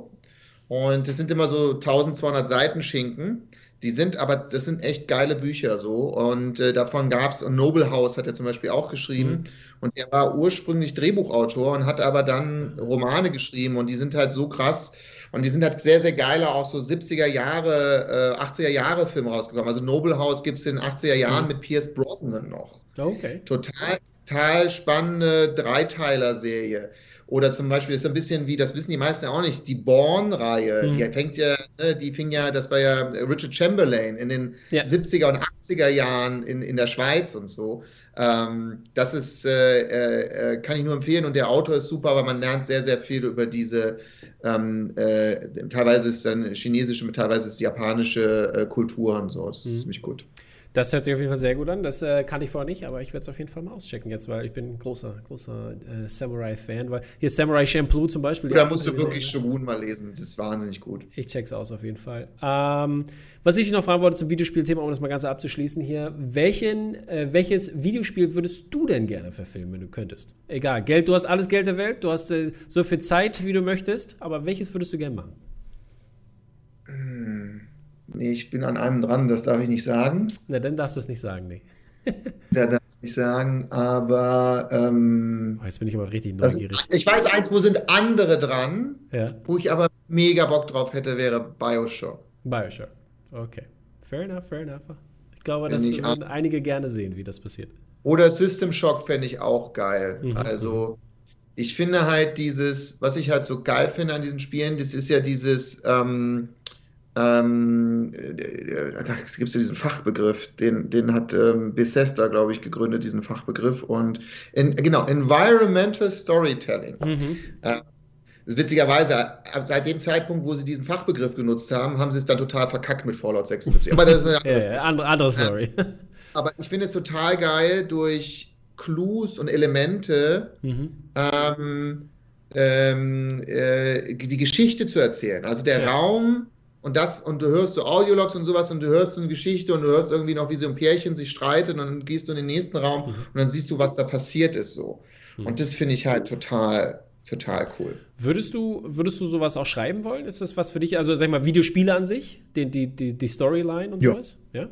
Und das sind immer so 1200 Seiten Schinken. Die sind aber, das sind echt geile Bücher so. Und äh, davon gab es, Noble House hat er zum Beispiel auch geschrieben. Mhm. Und er war ursprünglich Drehbuchautor und hat aber dann Romane geschrieben. Und die sind halt so krass. Und die sind halt sehr, sehr geile, auch so 70er Jahre, äh, 80er Jahre Filme rausgekommen. Also Noble House gibt es in den 80er Jahren mhm. mit Pierce Brosnan noch. Okay. Total, total spannende Dreiteiler-Serie. Oder zum Beispiel ist ein bisschen wie, das wissen die meisten auch nicht, die Born-Reihe, mhm. die fängt ja, ne, die fing ja, das war ja Richard Chamberlain in den ja. 70er und 80er Jahren in, in der Schweiz und so. Ähm, das ist, äh, äh, äh, kann ich nur empfehlen und der Autor ist super, aber man lernt sehr, sehr viel über diese, ähm, äh, teilweise ist es dann chinesische, teilweise ist es japanische äh, Kultur und so. Das ist mhm. ziemlich gut. Das hört sich auf jeden Fall sehr gut an. Das äh, kann ich vorher nicht, aber ich werde es auf jeden Fall mal auschecken jetzt, weil ich bin ein großer, großer äh, Samurai-Fan. Weil hier Samurai Shampoo zum Beispiel. Da musst du wirklich Shogun mal lesen. Das ist wahnsinnig gut. Ich check's aus auf jeden Fall. Ähm, was ich noch fragen wollte zum Videospielthema, um das mal ganz abzuschließen hier: Welchen, äh, welches Videospiel würdest du denn gerne verfilmen, wenn du könntest? Egal, Geld, du hast alles Geld der Welt, du hast äh, so viel Zeit, wie du möchtest, aber welches würdest du gerne machen? Nee, ich bin an einem dran, das darf ich nicht sagen. Na, dann darfst du es nicht sagen, nee. da darf ich nicht sagen, aber. Ähm, oh, jetzt bin ich aber richtig neugierig. Also, ich weiß eins, wo sind andere dran, ja. wo ich aber mega Bock drauf hätte, wäre Bioshock. Bioshock, okay. Fair enough, fair enough. Ich glaube, das würden einige gerne sehen, wie das passiert. Oder System Shock fände ich auch geil. Mhm. Also, ich finde halt dieses, was ich halt so geil finde an diesen Spielen, das ist ja dieses. Ähm, ähm, da gibt es ja diesen Fachbegriff, den, den hat ähm, Bethesda, glaube ich, gegründet, diesen Fachbegriff. Und in, genau, Environmental Storytelling. Mhm. Äh, witzigerweise, seit dem Zeitpunkt, wo sie diesen Fachbegriff genutzt haben, haben sie es dann total verkackt mit Fallout 76. Aber das ist eine andere, ja, andere, andere Story. aber ich finde es total geil, durch Clues und Elemente, mhm. ähm, ähm, äh, die Geschichte zu erzählen. Also der ja. Raum und das, und du hörst so Audiologs und sowas und du hörst so eine Geschichte und du hörst irgendwie noch, wie so ein Pärchen sich streitet und dann gehst du in den nächsten Raum mhm. und dann siehst du, was da passiert ist so. Mhm. Und das finde ich halt total, total cool. Würdest du, würdest du sowas auch schreiben wollen? Ist das was für dich? Also, sag mal, Videospiele an sich, die, die, die, die Storyline und ja. sowas? Ja.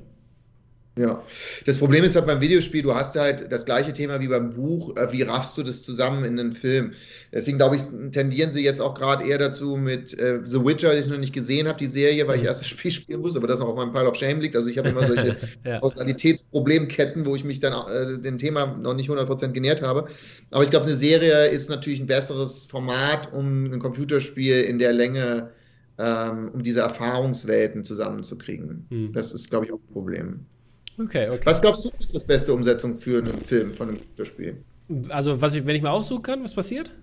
Ja, das Problem ist halt beim Videospiel, du hast halt das gleiche Thema wie beim Buch, äh, wie raffst du das zusammen in einen Film? Deswegen glaube ich, tendieren sie jetzt auch gerade eher dazu mit äh, The Witcher, die ich noch nicht gesehen habe, die Serie, weil ich mhm. erst das Spiel spielen muss, aber das noch auf meinem Pile of Shame liegt. Also ich habe immer solche ja. Kausalitätsproblemketten, wo ich mich dann äh, dem Thema noch nicht 100% genährt habe. Aber ich glaube, eine Serie ist natürlich ein besseres Format, um ein Computerspiel in der Länge, ähm, um diese Erfahrungswelten zusammenzukriegen. Mhm. Das ist, glaube ich, auch ein Problem. Okay, okay. Was glaubst du, ist das beste Umsetzung für einen Film von einem Computerspiel? Also, was ich, wenn ich mal aussuchen kann, was passiert?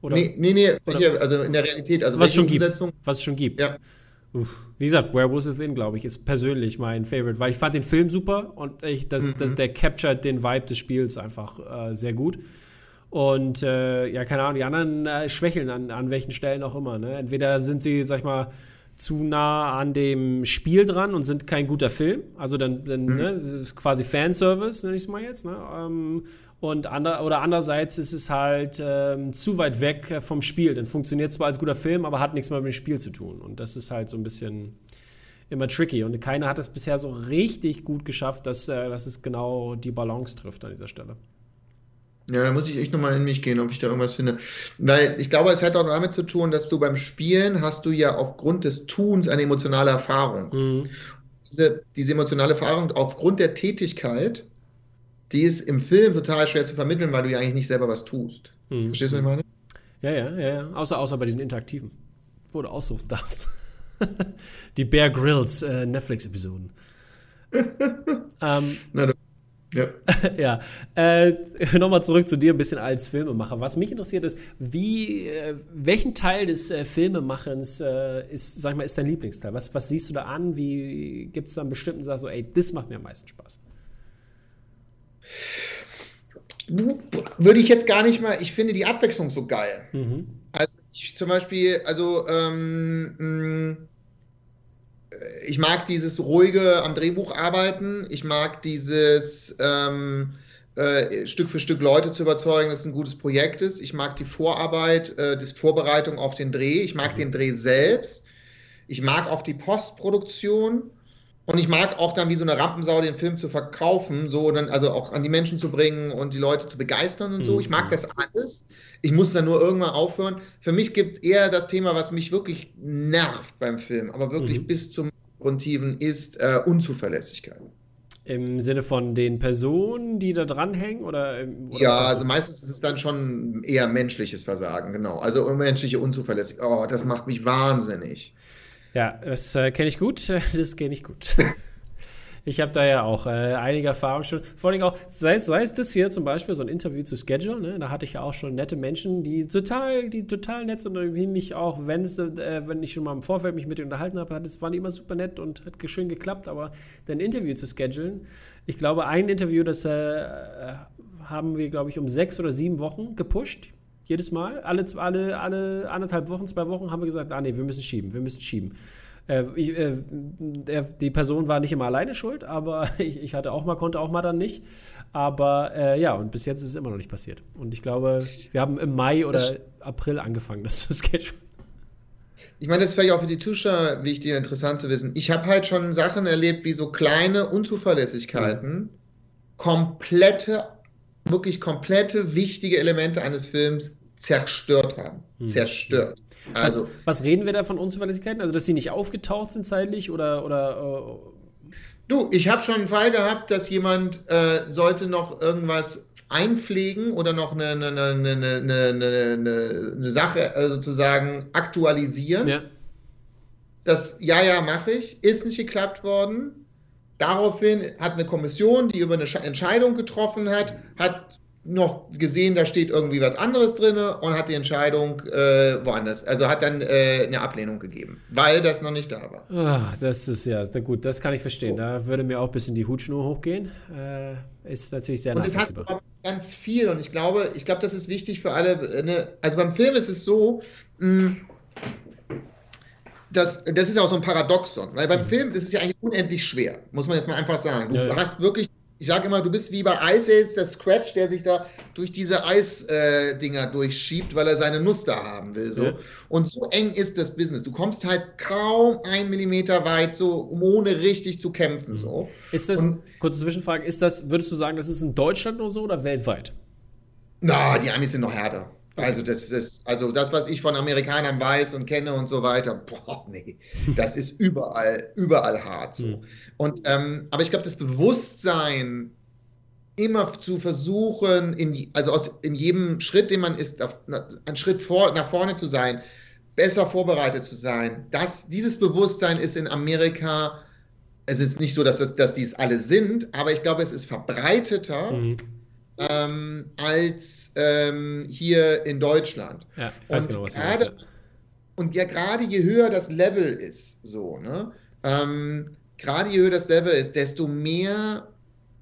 Oder? Nee, nee, nee hier, also in der Realität. Also was es schon Umsetzung? gibt. Was es schon gibt. Ja. Uff. Wie gesagt, Werewolves Within, glaube ich, ist persönlich mein Favorite, weil ich fand den Film super und ich, das, mhm. das, der captured den Vibe des Spiels einfach äh, sehr gut. Und äh, ja, keine Ahnung, die anderen äh, schwächeln an, an welchen Stellen auch immer. Ne? Entweder sind sie, sag ich mal, zu nah an dem Spiel dran und sind kein guter Film. Also dann, dann mhm. ne, das ist quasi Fanservice, nenne ich es mal jetzt. Ne? Ähm, und ander, oder andererseits ist es halt ähm, zu weit weg vom Spiel. Dann funktioniert zwar als guter Film, aber hat nichts mehr mit dem Spiel zu tun. Und das ist halt so ein bisschen immer tricky. Und keiner hat es bisher so richtig gut geschafft, dass, äh, dass es genau die Balance trifft an dieser Stelle. Ja, da muss ich echt nochmal in mich gehen, ob ich da irgendwas finde. Weil ich glaube, es hat auch damit zu tun, dass du beim Spielen hast du ja aufgrund des Tuns eine emotionale Erfahrung. Mhm. Diese, diese emotionale Erfahrung aufgrund der Tätigkeit, die ist im Film total schwer zu vermitteln, weil du ja eigentlich nicht selber was tust. Mhm. Verstehst du, was ich meine? Ja, ja, ja, ja. Außer, außer bei diesen interaktiven, wo du aussuchen darfst. die Bear Grylls äh, Netflix-Episoden. ähm, Na, du ja. ja. Äh, Nochmal zurück zu dir ein bisschen als Filmemacher. Was mich interessiert ist, wie, äh, welchen Teil des äh, Filmemachens äh, ist, sag ich mal, ist dein Lieblingsteil? Was, was siehst du da an? Wie gibt es da einen bestimmten, sagst so, ey, das macht mir am meisten Spaß? Würde ich jetzt gar nicht mal, ich finde die Abwechslung so geil. Mhm. Also ich zum Beispiel, also ähm, ich mag dieses ruhige am Drehbuch arbeiten. Ich mag dieses ähm, äh, Stück für Stück Leute zu überzeugen, dass es ein gutes Projekt ist. Ich mag die Vorarbeit, äh, die Vorbereitung auf den Dreh. Ich mag den Dreh selbst. Ich mag auch die Postproduktion. Und ich mag auch dann wie so eine Rampensau den Film zu verkaufen, so dann also auch an die Menschen zu bringen und die Leute zu begeistern und so. Ich mag mhm. das alles. Ich muss dann nur irgendwann aufhören. Für mich gibt eher das Thema, was mich wirklich nervt beim Film, aber wirklich mhm. bis zum Grundtiven ist äh, Unzuverlässigkeit. Im Sinne von den Personen, die da dranhängen? Oder, oder ja, also meistens ist es dann schon eher menschliches Versagen, genau. Also menschliche Unzuverlässigkeit. Oh, das macht mich wahnsinnig. Ja, das äh, kenne ich gut. Das kenne ich gut. ich habe da ja auch äh, einige Erfahrungen schon. Vor allem auch, sei es, sei es das hier zum Beispiel, so ein Interview zu Schedule, ne? da hatte ich ja auch schon nette Menschen, die total, die total nett sind und mich auch, wenn es, äh, wenn ich schon mal im Vorfeld mich mit denen unterhalten habe, das waren die immer super nett und hat schön geklappt, aber ein Interview zu schedulen, ich glaube, ein Interview, das äh, haben wir, glaube ich, um sechs oder sieben Wochen gepusht jedes Mal. Alle, alle, alle anderthalb Wochen, zwei Wochen haben wir gesagt, ah nee, wir müssen schieben, wir müssen schieben. Äh, ich, äh, der, die Person war nicht immer alleine schuld, aber ich, ich, hatte auch mal, konnte auch mal dann nicht. Aber äh, ja, und bis jetzt ist es immer noch nicht passiert. Und ich glaube, wir haben im Mai oder das April angefangen, das zu schedulen. Ich meine, das ist vielleicht auch für die Zuschauer wichtig und interessant zu wissen. Ich habe halt schon Sachen erlebt, wie so kleine Unzuverlässigkeiten, mhm. komplette wirklich komplette wichtige Elemente eines Films zerstört haben. Hm. Zerstört. Also, was, was, reden wir da von Unzuverlässigkeiten? Also, dass sie nicht aufgetaucht sind zeitlich oder. oder uh Du, ich habe schon einen Fall gehabt, dass jemand äh, sollte noch irgendwas einpflegen oder noch eine, eine, eine, eine Sache äh, sozusagen aktualisieren. Ja. Das, ja, ja, mache ich, ist nicht geklappt worden. Daraufhin hat eine Kommission, die über eine Entscheidung getroffen hat, hat noch gesehen, da steht irgendwie was anderes drin und hat die Entscheidung äh, woanders, also hat dann äh, eine Ablehnung gegeben, weil das noch nicht da war. Ach, das ist ja, gut, das kann ich verstehen. Da würde mir auch ein bisschen die Hutschnur hochgehen. Äh, ist natürlich sehr Und das hast du ganz viel und ich glaube, ich glaube, das ist wichtig für alle. Ne? Also beim Film ist es so, mh, das, das ist auch so ein Paradoxon, weil beim mhm. Film ist es ja eigentlich unendlich schwer, muss man jetzt mal einfach sagen. Du ja, hast wirklich ich sage immer, du bist wie bei Ice Ace, der Scratch, der sich da durch diese Eisdinger äh, durchschiebt, weil er seine Nuss da haben will. So. Ja. Und so eng ist das Business. Du kommst halt kaum einen Millimeter weit, so um ohne richtig zu kämpfen. Mhm. So. Ist das, Und, kurze Zwischenfrage, ist das, würdest du sagen, das ist in Deutschland nur so oder weltweit? Na, die Amis sind noch härter. Also das, das, also das, was ich von Amerikanern weiß und kenne und so weiter, boah, nee, das ist überall, überall hart so. Mhm. Und, ähm, aber ich glaube, das Bewusstsein, immer zu versuchen, in, also aus, in jedem Schritt, den man ist, einen Schritt vor, nach vorne zu sein, besser vorbereitet zu sein, das, dieses Bewusstsein ist in Amerika, es ist nicht so, dass, das, dass die es alle sind, aber ich glaube, es ist verbreiteter. Mhm ähm, als ähm, hier in Deutschland. Ja, ich weiß und genau, was grade, du meinst. Und ja, gerade je höher das Level ist, so, ne? Ähm, gerade je höher das Level ist, desto mehr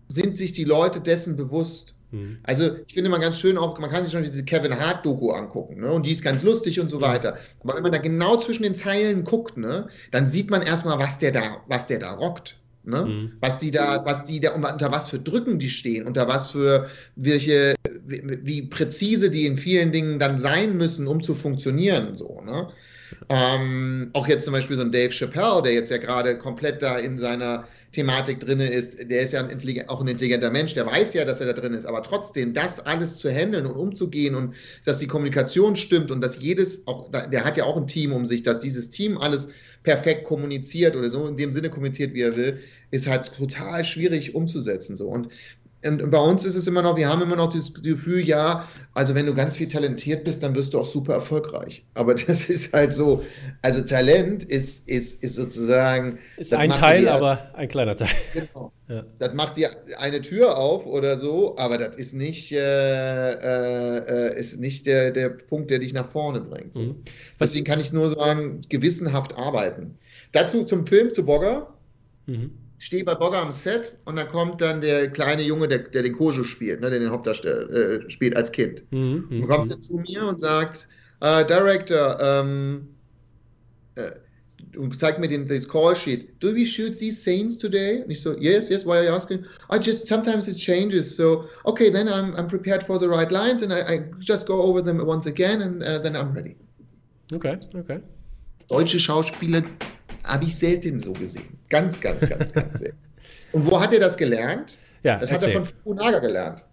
sind sich die Leute dessen bewusst. Mhm. Also ich finde mal ganz schön auch, man kann sich schon diese Kevin Hart-Doku angucken, ne? Und die ist ganz lustig und so mhm. weiter. Aber wenn man da genau zwischen den Zeilen guckt, ne, dann sieht man erstmal, was der da, was der da rockt. Ne? Mhm. Was die da, was die da, unter was für Drücken die stehen, unter was für welche, wie, präzise die in vielen Dingen dann sein müssen, um zu funktionieren, so, ne? Ähm, auch jetzt zum Beispiel so ein Dave Chappelle, der jetzt ja gerade komplett da in seiner Thematik drin ist, der ist ja ein auch ein intelligenter Mensch, der weiß ja, dass er da drin ist, aber trotzdem das alles zu handeln und umzugehen und dass die Kommunikation stimmt und dass jedes, auch, der hat ja auch ein Team um sich, dass dieses Team alles perfekt kommuniziert oder so in dem Sinne kommuniziert, wie er will, ist halt total schwierig umzusetzen. So. Und und bei uns ist es immer noch, wir haben immer noch das Gefühl, ja, also wenn du ganz viel talentiert bist, dann wirst du auch super erfolgreich. Aber das ist halt so, also Talent ist, ist, ist sozusagen. Ist ein Teil, aber ein kleiner Teil. Genau. Ja. Das macht dir eine Tür auf oder so, aber das ist nicht, äh, äh, ist nicht der, der Punkt, der dich nach vorne bringt. So. Mhm. Deswegen kann ich nur sagen, gewissenhaft arbeiten. Dazu zum Film, zu Bogger. Mhm stehe bei Bogger am Set und dann kommt dann der kleine Junge, der, der den Kojo spielt, ne, der den Hauptdarsteller äh, spielt als Kind. Mhm, und kommt dann zu mir und sagt, uh, Director, um, äh, und zeigt mir den, das Call Sheet. Do we shoot these scenes today? Und ich so, yes, yes, why are you asking? I just, sometimes it changes. So, okay, then I'm, I'm prepared for the right lines and I, I just go over them once again and uh, then I'm ready. Okay, okay. Deutsche Schauspieler habe ich selten so gesehen. Ganz, ganz, ganz, ganz selten. Und wo hat er das gelernt? Ja, das erzähl. hat er von Fukunaga gelernt.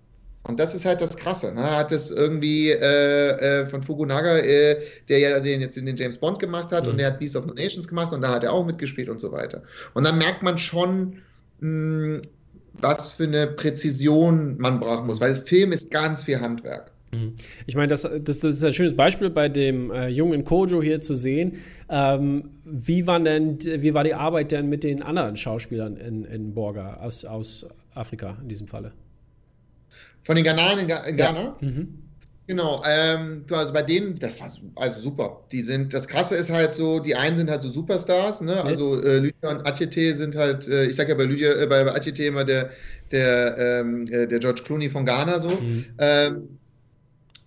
Und das ist halt das Krasse. Ne? Er hat es irgendwie äh, äh, von Fukunaga, äh, der ja den jetzt in den James Bond gemacht hat, mhm. und der hat Beast of No Nations gemacht und da hat er auch mitgespielt und so weiter. Und dann merkt man schon, mh, hm, was für eine Präzision man brauchen muss, weil das Film ist ganz viel Handwerk. Mhm. Ich meine, das, das, das, ist ein schönes Beispiel bei dem äh, jungen Kojo hier zu sehen. Ähm, wie, war denn, wie war die Arbeit denn mit den anderen Schauspielern in, in Borga aus, aus Afrika in diesem Falle? Von den Ghananern in, in Ghana? Ja. Mhm. Genau, ähm, also bei denen, das war also super. Die sind, das Krasse ist halt so, die einen sind halt so Superstars, ne? Also äh, Lydia und Achete sind halt, äh, ich sag ja bei Lydia, äh, bei, bei Achete immer der, der, ähm, äh, der George Clooney von Ghana so. Mhm. Ähm,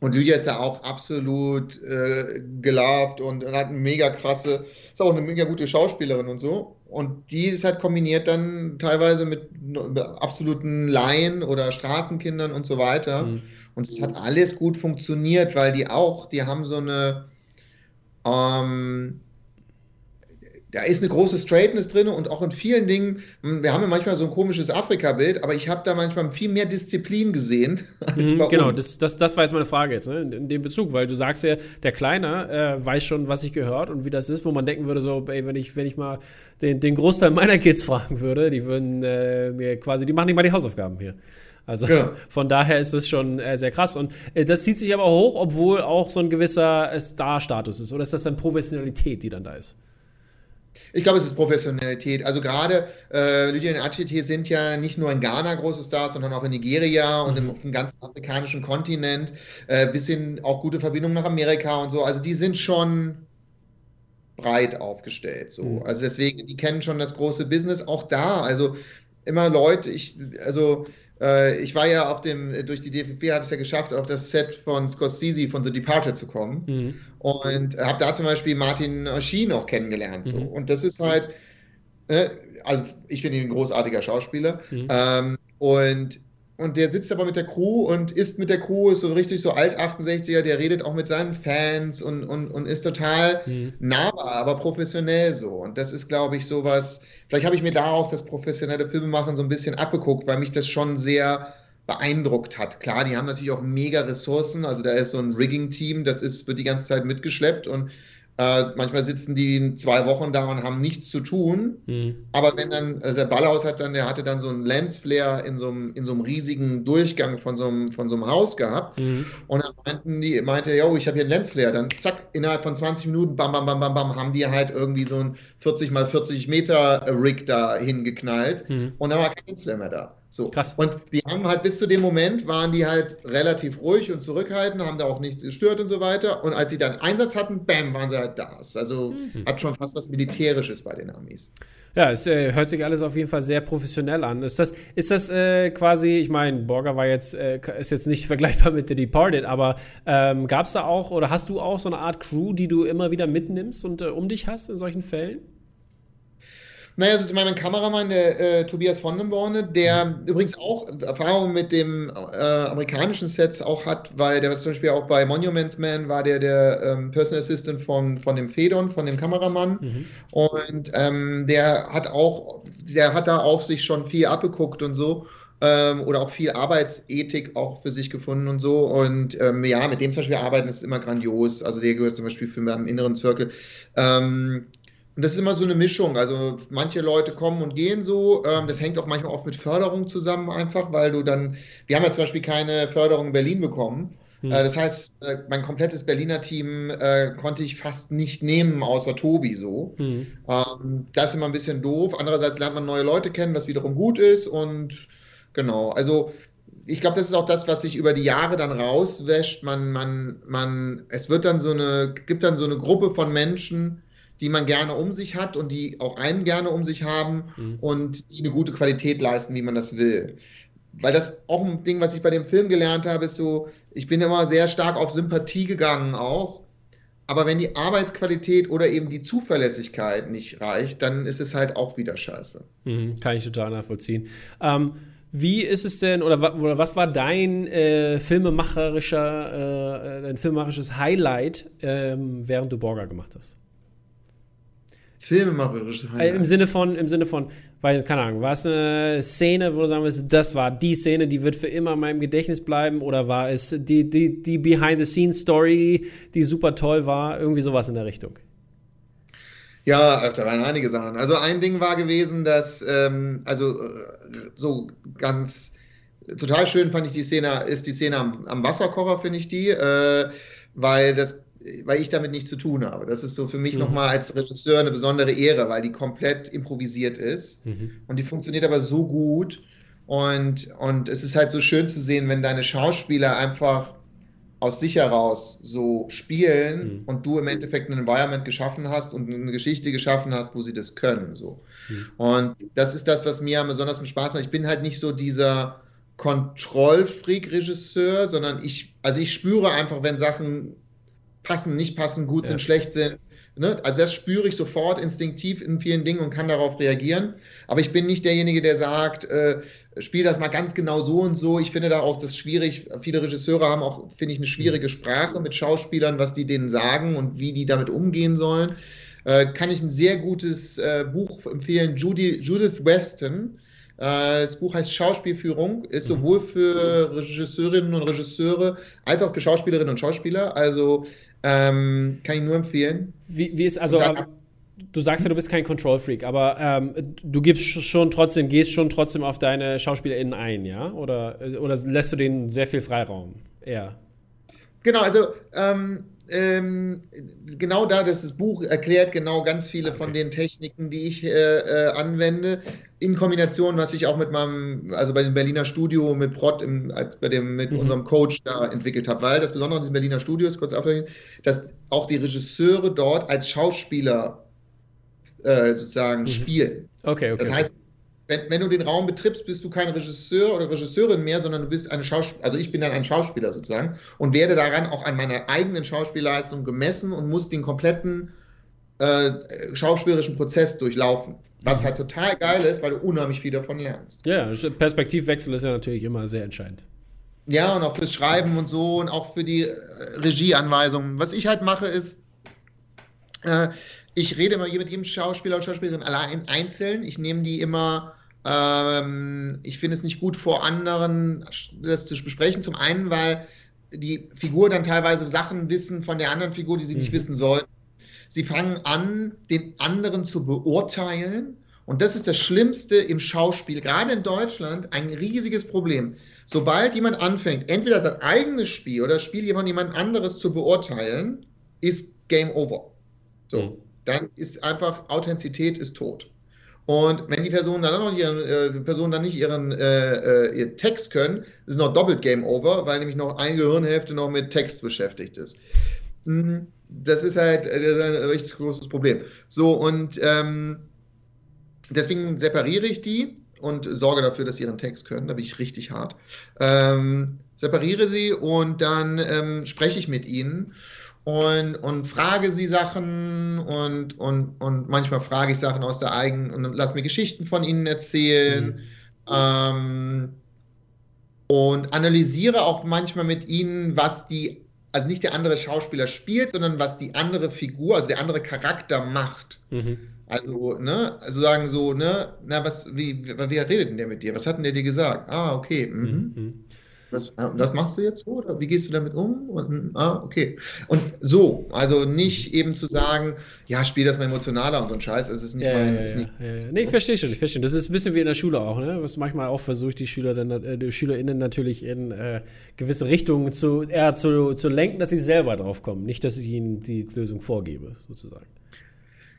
und Lydia ist ja auch absolut äh, gelarvt und, und hat eine mega krasse, ist auch eine mega gute Schauspielerin und so. Und die ist halt kombiniert dann teilweise mit absoluten Laien oder Straßenkindern und so weiter. Mhm. Und es hat alles gut funktioniert, weil die auch, die haben so eine, ähm, da ist eine große Straightness drin und auch in vielen Dingen, hm, wir haben ja manchmal so ein komisches Afrika-Bild, aber ich habe da manchmal viel mehr Disziplin gesehen. Als mhm, genau, das, das, das war jetzt meine Frage jetzt, ne? in dem Bezug, weil du sagst ja, der Kleine äh, weiß schon, was ich gehört und wie das ist, wo man denken würde, so, ey, wenn ich, wenn ich mal den, den Großteil meiner Kids fragen würde, die würden äh, mir quasi, die machen nicht mal die Hausaufgaben hier. Also ja. von daher ist es schon äh, sehr krass. Und äh, das zieht sich aber hoch, obwohl auch so ein gewisser äh, Star-Status ist. Oder ist das dann Professionalität, die dann da ist? Ich glaube, es ist Professionalität. Also gerade äh, Lydia und Achite sind ja nicht nur in Ghana große Stars, sondern auch in Nigeria und mhm. im, auf dem ganzen afrikanischen Kontinent, äh, bis hin auch gute Verbindungen nach Amerika und so. Also die sind schon breit aufgestellt. So. Mhm. Also deswegen, die kennen schon das große Business auch da. Also immer Leute, ich, also äh, ich war ja auf dem, durch die DFB habe ich es ja geschafft, auf das Set von Scorsese von The Departed zu kommen. Mhm. Und habe da zum Beispiel Martin Sheen auch kennengelernt. So. Mhm. Und das ist halt, äh, also ich finde ihn ein großartiger Schauspieler. Mhm. Ähm, und und der sitzt aber mit der Crew und isst mit der Crew, ist so richtig so alt 68er, der redet auch mit seinen Fans und, und, und ist total mhm. nahbar, aber professionell so. Und das ist, glaube ich, sowas, vielleicht habe ich mir da auch das professionelle Filmemachen so ein bisschen abgeguckt, weil mich das schon sehr beeindruckt hat. Klar, die haben natürlich auch mega Ressourcen, also da ist so ein Rigging-Team, das ist, wird die ganze Zeit mitgeschleppt und äh, manchmal sitzen die zwei Wochen da und haben nichts zu tun. Mhm. Aber wenn dann, also der Ballhaus hat dann, der hatte dann so einen Lensflare in so einem, in so einem riesigen Durchgang von so einem, von so einem Haus gehabt. Mhm. Und dann meinten die, meinte, yo, ich habe hier einen Lensflare. Dann zack, innerhalb von 20 Minuten, bam, bam, bam, bam, bam, haben die halt irgendwie so ein 40 mal 40 Meter Rig da hingeknallt. Mhm. Und dann war kein Lensflare mehr da. So. Krass. Und die haben halt bis zu dem Moment waren die halt relativ ruhig und zurückhaltend, haben da auch nichts gestört und so weiter. Und als sie dann Einsatz hatten, bam, waren sie halt da. Also mhm. hat schon fast was Militärisches bei den Amis. Ja, es äh, hört sich alles auf jeden Fall sehr professionell an. Ist das, ist das äh, quasi, ich meine, Borger war jetzt, äh, ist jetzt nicht vergleichbar mit The Departed, aber ähm, gab es da auch oder hast du auch so eine Art Crew, die du immer wieder mitnimmst und äh, um dich hast in solchen Fällen? Naja, das ist mein Kameramann, der äh, Tobias von den Borne, der mhm. übrigens auch Erfahrung mit dem äh, amerikanischen Sets auch hat, weil der was zum Beispiel auch bei Monuments Man war der der ähm, Personal Assistant von, von dem Fedon, von dem Kameramann. Mhm. Und ähm, der hat auch, der hat da auch sich schon viel abgeguckt und so ähm, oder auch viel Arbeitsethik auch für sich gefunden und so. Und ähm, ja, mit dem zum Beispiel arbeiten ist immer grandios. Also der gehört zum Beispiel für meinen inneren Circle. Ähm, und das ist immer so eine Mischung. Also manche Leute kommen und gehen so. Ähm, das hängt auch manchmal oft mit Förderung zusammen, einfach, weil du dann, wir haben ja zum Beispiel keine Förderung in Berlin bekommen. Hm. Äh, das heißt, äh, mein komplettes Berliner Team äh, konnte ich fast nicht nehmen, außer Tobi so. Hm. Ähm, das ist immer ein bisschen doof. Andererseits lernt man neue Leute kennen, was wiederum gut ist. Und genau, also ich glaube, das ist auch das, was sich über die Jahre dann rauswäscht. Man, man, man, es wird dann so eine, gibt dann so eine Gruppe von Menschen, die man gerne um sich hat und die auch einen gerne um sich haben mhm. und die eine gute Qualität leisten, wie man das will. Weil das auch ein Ding, was ich bei dem Film gelernt habe, ist so, ich bin immer sehr stark auf Sympathie gegangen auch. Aber wenn die Arbeitsqualität oder eben die Zuverlässigkeit nicht reicht, dann ist es halt auch wieder scheiße. Mhm, kann ich total nachvollziehen. Ähm, wie ist es denn, oder, oder was war dein äh, filmemacherischer, äh, dein filmemacherisches Highlight, äh, während du Borger gemacht hast? Filmemacherisches äh, Highlight. Im Sinne von, im Sinne von, weil, keine Ahnung, war es eine Szene, wo du sagen willst, das war die Szene, die wird für immer in meinem Gedächtnis bleiben, oder war es die, die, die Behind-the-Scenes-Story, die super toll war, irgendwie sowas in der Richtung? Ja, da waren einige Sachen. Also ein Ding war gewesen, dass, ähm, also so ganz total schön fand ich die Szene, ist die Szene am, am Wasserkocher, finde ich die, äh, weil das weil ich damit nichts zu tun habe. Das ist so für mich mhm. nochmal als Regisseur eine besondere Ehre, weil die komplett improvisiert ist mhm. und die funktioniert aber so gut. Und, und es ist halt so schön zu sehen, wenn deine Schauspieler einfach aus sich heraus so spielen mhm. und du im Endeffekt ein Environment geschaffen hast und eine Geschichte geschaffen hast, wo sie das können. So. Mhm. Und das ist das, was mir am besondersten Spaß macht. Ich bin halt nicht so dieser Kontrollfreak-Regisseur, sondern ich, also ich spüre einfach, wenn Sachen passen, nicht passen, gut ja. sind, schlecht sind. Ne? Also das spüre ich sofort instinktiv in vielen Dingen und kann darauf reagieren. Aber ich bin nicht derjenige, der sagt, äh, spiel das mal ganz genau so und so. Ich finde da auch das schwierig. Viele Regisseure haben auch, finde ich, eine schwierige Sprache mit Schauspielern, was die denen sagen und wie die damit umgehen sollen. Äh, kann ich ein sehr gutes äh, Buch empfehlen, Judy, Judith Weston. Äh, das Buch heißt Schauspielführung, ist sowohl für Regisseurinnen und Regisseure als auch für Schauspielerinnen und Schauspieler. Also ähm, kann ich nur empfehlen. Wie, wie ist also. Dann, du sagst ja, du bist kein Control-Freak, aber ähm, du gibst schon trotzdem, gehst schon trotzdem auf deine SchauspielerInnen ein, ja? Oder, oder lässt du denen sehr viel Freiraum? Eher. Genau, also ähm, ähm, genau da, das, das Buch erklärt genau ganz viele okay. von den Techniken, die ich äh, äh, anwende, in Kombination, was ich auch mit meinem, also bei dem Berliner Studio mit Prott, im, als bei dem, mit mhm. unserem Coach da entwickelt habe. Weil das Besondere an diesem Berliner Studio ist, kurz abwägen, dass auch die Regisseure dort als Schauspieler äh, sozusagen mhm. spielen. Okay, okay. Das heißt, wenn, wenn, du den Raum betrittst, bist du kein Regisseur oder Regisseurin mehr, sondern du bist eine Schauspieler, also ich bin dann ein Schauspieler sozusagen und werde daran auch an meiner eigenen Schauspielleistung gemessen und muss den kompletten äh, schauspielerischen Prozess durchlaufen. Was mhm. halt total geil ist, weil du unheimlich viel davon lernst. Ja, Perspektivwechsel ist ja natürlich immer sehr entscheidend. Ja, und auch fürs Schreiben und so und auch für die äh, Regieanweisungen. Was ich halt mache, ist, äh, ich rede immer mit jedem Schauspieler und Schauspielerin allein einzeln. Ich nehme die immer, ähm, ich finde es nicht gut vor anderen das zu besprechen. Zum einen, weil die Figur dann teilweise Sachen wissen von der anderen Figur, die sie mhm. nicht wissen sollten. Sie fangen an, den anderen zu beurteilen. Und das ist das Schlimmste im Schauspiel, gerade in Deutschland, ein riesiges Problem. Sobald jemand anfängt, entweder sein eigenes Spiel oder das Spiel jemand anderes zu beurteilen, ist Game Over. So. Mhm dann ist einfach Authentizität ist tot. Und wenn die Personen dann noch ihren, äh, Personen dann nicht ihren äh, äh, ihr Text können, ist noch doppelt Game Over, weil nämlich noch eine Gehirnhälfte noch mit Text beschäftigt ist. Mhm. Das ist halt äh, das ist ein richtig großes Problem. So, und ähm, deswegen separiere ich die und sorge dafür, dass sie ihren Text können. Da bin ich richtig hart. Ähm, separiere sie und dann ähm, spreche ich mit ihnen und, und frage sie Sachen und, und, und manchmal frage ich Sachen aus der eigenen und lass mir Geschichten von ihnen erzählen. Mhm. Ähm, und analysiere auch manchmal mit ihnen, was die, also nicht der andere Schauspieler spielt, sondern was die andere Figur, also der andere Charakter macht. Mhm. Also, ne, also sagen so, ne, na, was, wie, wie, wie redet denn der mit dir? Was hat denn der dir gesagt? Ah, okay. Mhm. Das, äh, das machst du jetzt so oder wie gehst du damit um? Und, ah, okay. Und so, also nicht eben zu sagen, ja, spiel das mal emotionaler und so ein Scheiß. Es ist nicht ja, mein. Ja, ja, nicht ja, Nee, ich verstehe schon, ich verstehe. Das ist ein bisschen wie in der Schule auch, ne? Was manchmal auch versucht, die Schüler dann, äh, die SchülerInnen natürlich in äh, gewisse Richtungen zu, eher zu, zu lenken, dass sie selber drauf kommen. Nicht, dass ich ihnen die Lösung vorgebe, sozusagen.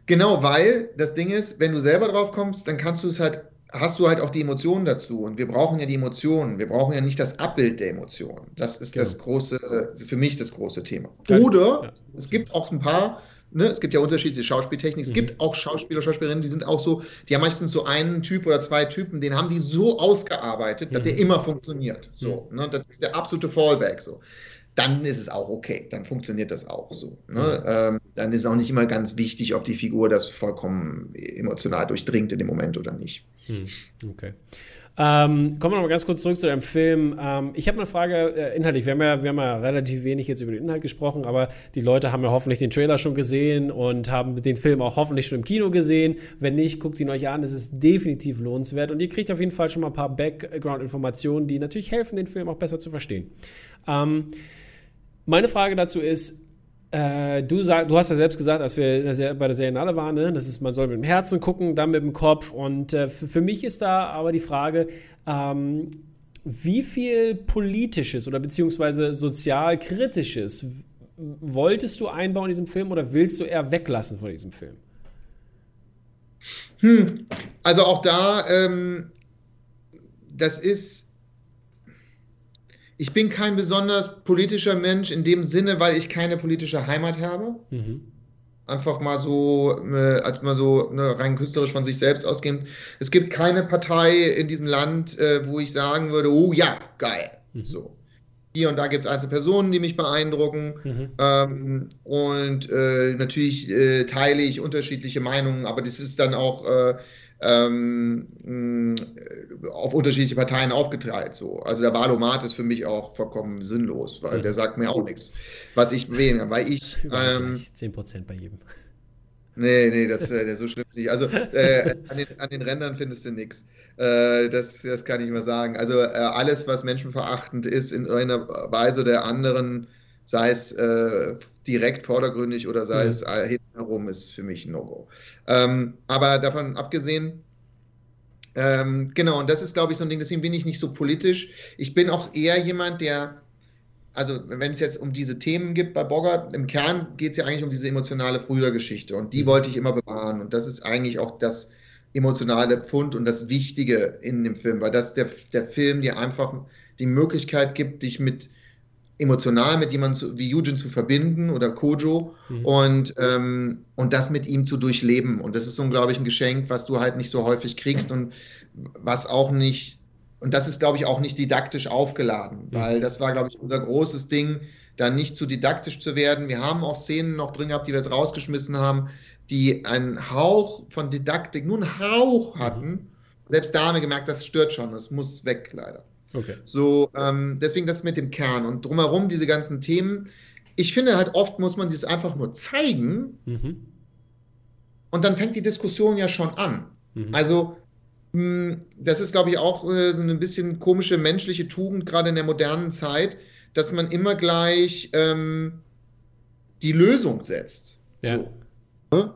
Genau, weil das Ding ist, wenn du selber drauf kommst, dann kannst du es halt hast du halt auch die Emotionen dazu. Und wir brauchen ja die Emotionen. Wir brauchen ja nicht das Abbild der Emotionen. Das ist genau. das große, für mich das große Thema. Oder ja. es gibt auch ein paar, ne, es gibt ja unterschiedliche Schauspieltechniken. Es mhm. gibt auch Schauspieler, Schauspielerinnen, die sind auch so, die haben meistens so einen Typ oder zwei Typen, den haben die so ausgearbeitet, mhm. dass der immer funktioniert. So, mhm. ne, das ist der absolute Fallback. So dann ist es auch okay, dann funktioniert das auch so. Ne? Ähm, dann ist auch nicht immer ganz wichtig, ob die Figur das vollkommen emotional durchdringt in dem Moment oder nicht. Hm, okay. Ähm, kommen wir noch mal ganz kurz zurück zu deinem Film. Ähm, ich habe eine Frage äh, inhaltlich. Wir haben, ja, wir haben ja relativ wenig jetzt über den Inhalt gesprochen, aber die Leute haben ja hoffentlich den Trailer schon gesehen und haben den Film auch hoffentlich schon im Kino gesehen. Wenn nicht, guckt ihn euch an. Es ist definitiv lohnenswert und ihr kriegt auf jeden Fall schon mal ein paar Background-Informationen, die natürlich helfen, den Film auch besser zu verstehen. Ähm, meine Frage dazu ist, äh, du, sag, du hast ja selbst gesagt, als wir bei der Serienale waren, ne, das ist, man soll mit dem Herzen gucken, dann mit dem Kopf. Und äh, für, mich ist da aber die Frage, ähm, wie viel politisches oder beziehungsweise sozialkritisches wolltest du einbauen in diesem Film oder willst du eher weglassen von diesem Film? Hm. Also auch da, ähm, das ist ich bin kein besonders politischer Mensch in dem Sinne, weil ich keine politische Heimat habe. Mhm. Einfach mal so, äh, als mal so ne, rein künstlerisch von sich selbst ausgehend. Es gibt keine Partei in diesem Land, äh, wo ich sagen würde, oh ja, geil. Mhm. So. Hier und da gibt es einzelne Personen, die mich beeindrucken. Mhm. Ähm, und äh, natürlich äh, teile ich unterschiedliche Meinungen, aber das ist dann auch äh, ähm, auf unterschiedliche Parteien aufgeteilt. So. Also der Wahlomat ist für mich auch vollkommen sinnlos, weil mhm. der sagt mir auch nichts, was ich wähle, weil ich... Ähm, 10% bei jedem. Nee, nee, das, äh, so schlimm ist nicht. Also äh, an, den, an, den, Rändern findest du nichts. Äh, das, das kann ich mal sagen. Also äh, alles, was menschenverachtend ist, in einer Weise oder anderen, sei es äh, direkt vordergründig oder sei mhm. es äh, hinten herum, ist für mich ein No-Go. Ähm, aber davon abgesehen, ähm, genau, und das ist, glaube ich, so ein Ding, deswegen bin ich nicht so politisch. Ich bin auch eher jemand, der also wenn es jetzt um diese Themen gibt bei Bogart, im Kern geht es ja eigentlich um diese emotionale Brüdergeschichte und die mhm. wollte ich immer bewahren und das ist eigentlich auch das emotionale Pfund und das Wichtige in dem Film, weil das der, der Film dir einfach die Möglichkeit gibt, dich mit emotional mit jemandem wie Eugene zu verbinden oder Kojo mhm. und, ähm, und das mit ihm zu durchleben. Und das ist unglaublich ein Geschenk, was du halt nicht so häufig kriegst und was auch nicht, und das ist, glaube ich, auch nicht didaktisch aufgeladen, mhm. weil das war, glaube ich, unser großes Ding, da nicht zu didaktisch zu werden. Wir haben auch Szenen noch drin gehabt, die wir jetzt rausgeschmissen haben, die einen Hauch von Didaktik, nur einen Hauch hatten. Selbst da haben wir gemerkt, das stört schon, das muss weg, leider. Okay. So, ähm, deswegen das mit dem Kern und drumherum diese ganzen Themen. Ich finde halt oft muss man das einfach nur zeigen mhm. und dann fängt die Diskussion ja schon an. Mhm. Also, mh, hm, das ist, glaube ich, auch äh, so ein bisschen komische menschliche Tugend, gerade in der modernen Zeit, dass man immer gleich ähm, die Lösung setzt. Ja. So. Ne?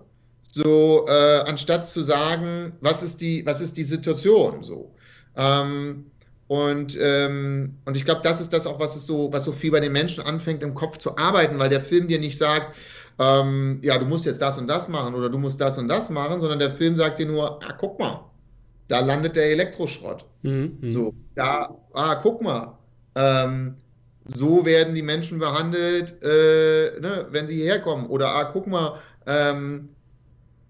so äh, anstatt zu sagen, was ist die, was ist die Situation so. Ähm, und, ähm, und ich glaube, das ist das auch, was es so, was so viel bei den Menschen anfängt, im Kopf zu arbeiten, weil der Film dir nicht sagt, ähm, ja, du musst jetzt das und das machen oder du musst das und das machen, sondern der Film sagt dir nur, ah, guck mal, da landet der Elektroschrott. Mhm, mhm. so, da, ah, guck mal, ähm, so werden die Menschen behandelt, äh, ne, wenn sie hierher kommen. Oder, ah, guck mal, ähm,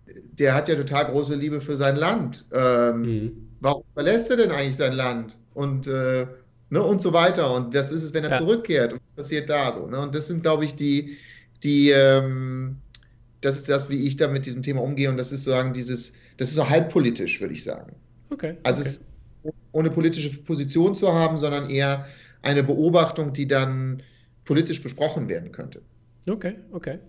der hat ja total große Liebe für sein Land. Ähm, mhm. Warum verlässt er denn eigentlich sein Land? Und, äh, ne, und so weiter. Und was ist es, wenn er ja. zurückkehrt? Und was passiert da so? Ne? Und das sind, glaube ich, die, die ähm, das ist das, wie ich da mit diesem Thema umgehe. Und das ist sozusagen dieses, das ist so halbpolitisch, würde ich sagen. Okay. Also okay. es ohne politische Position zu haben, sondern eher eine Beobachtung, die dann politisch besprochen werden könnte. Okay, okay.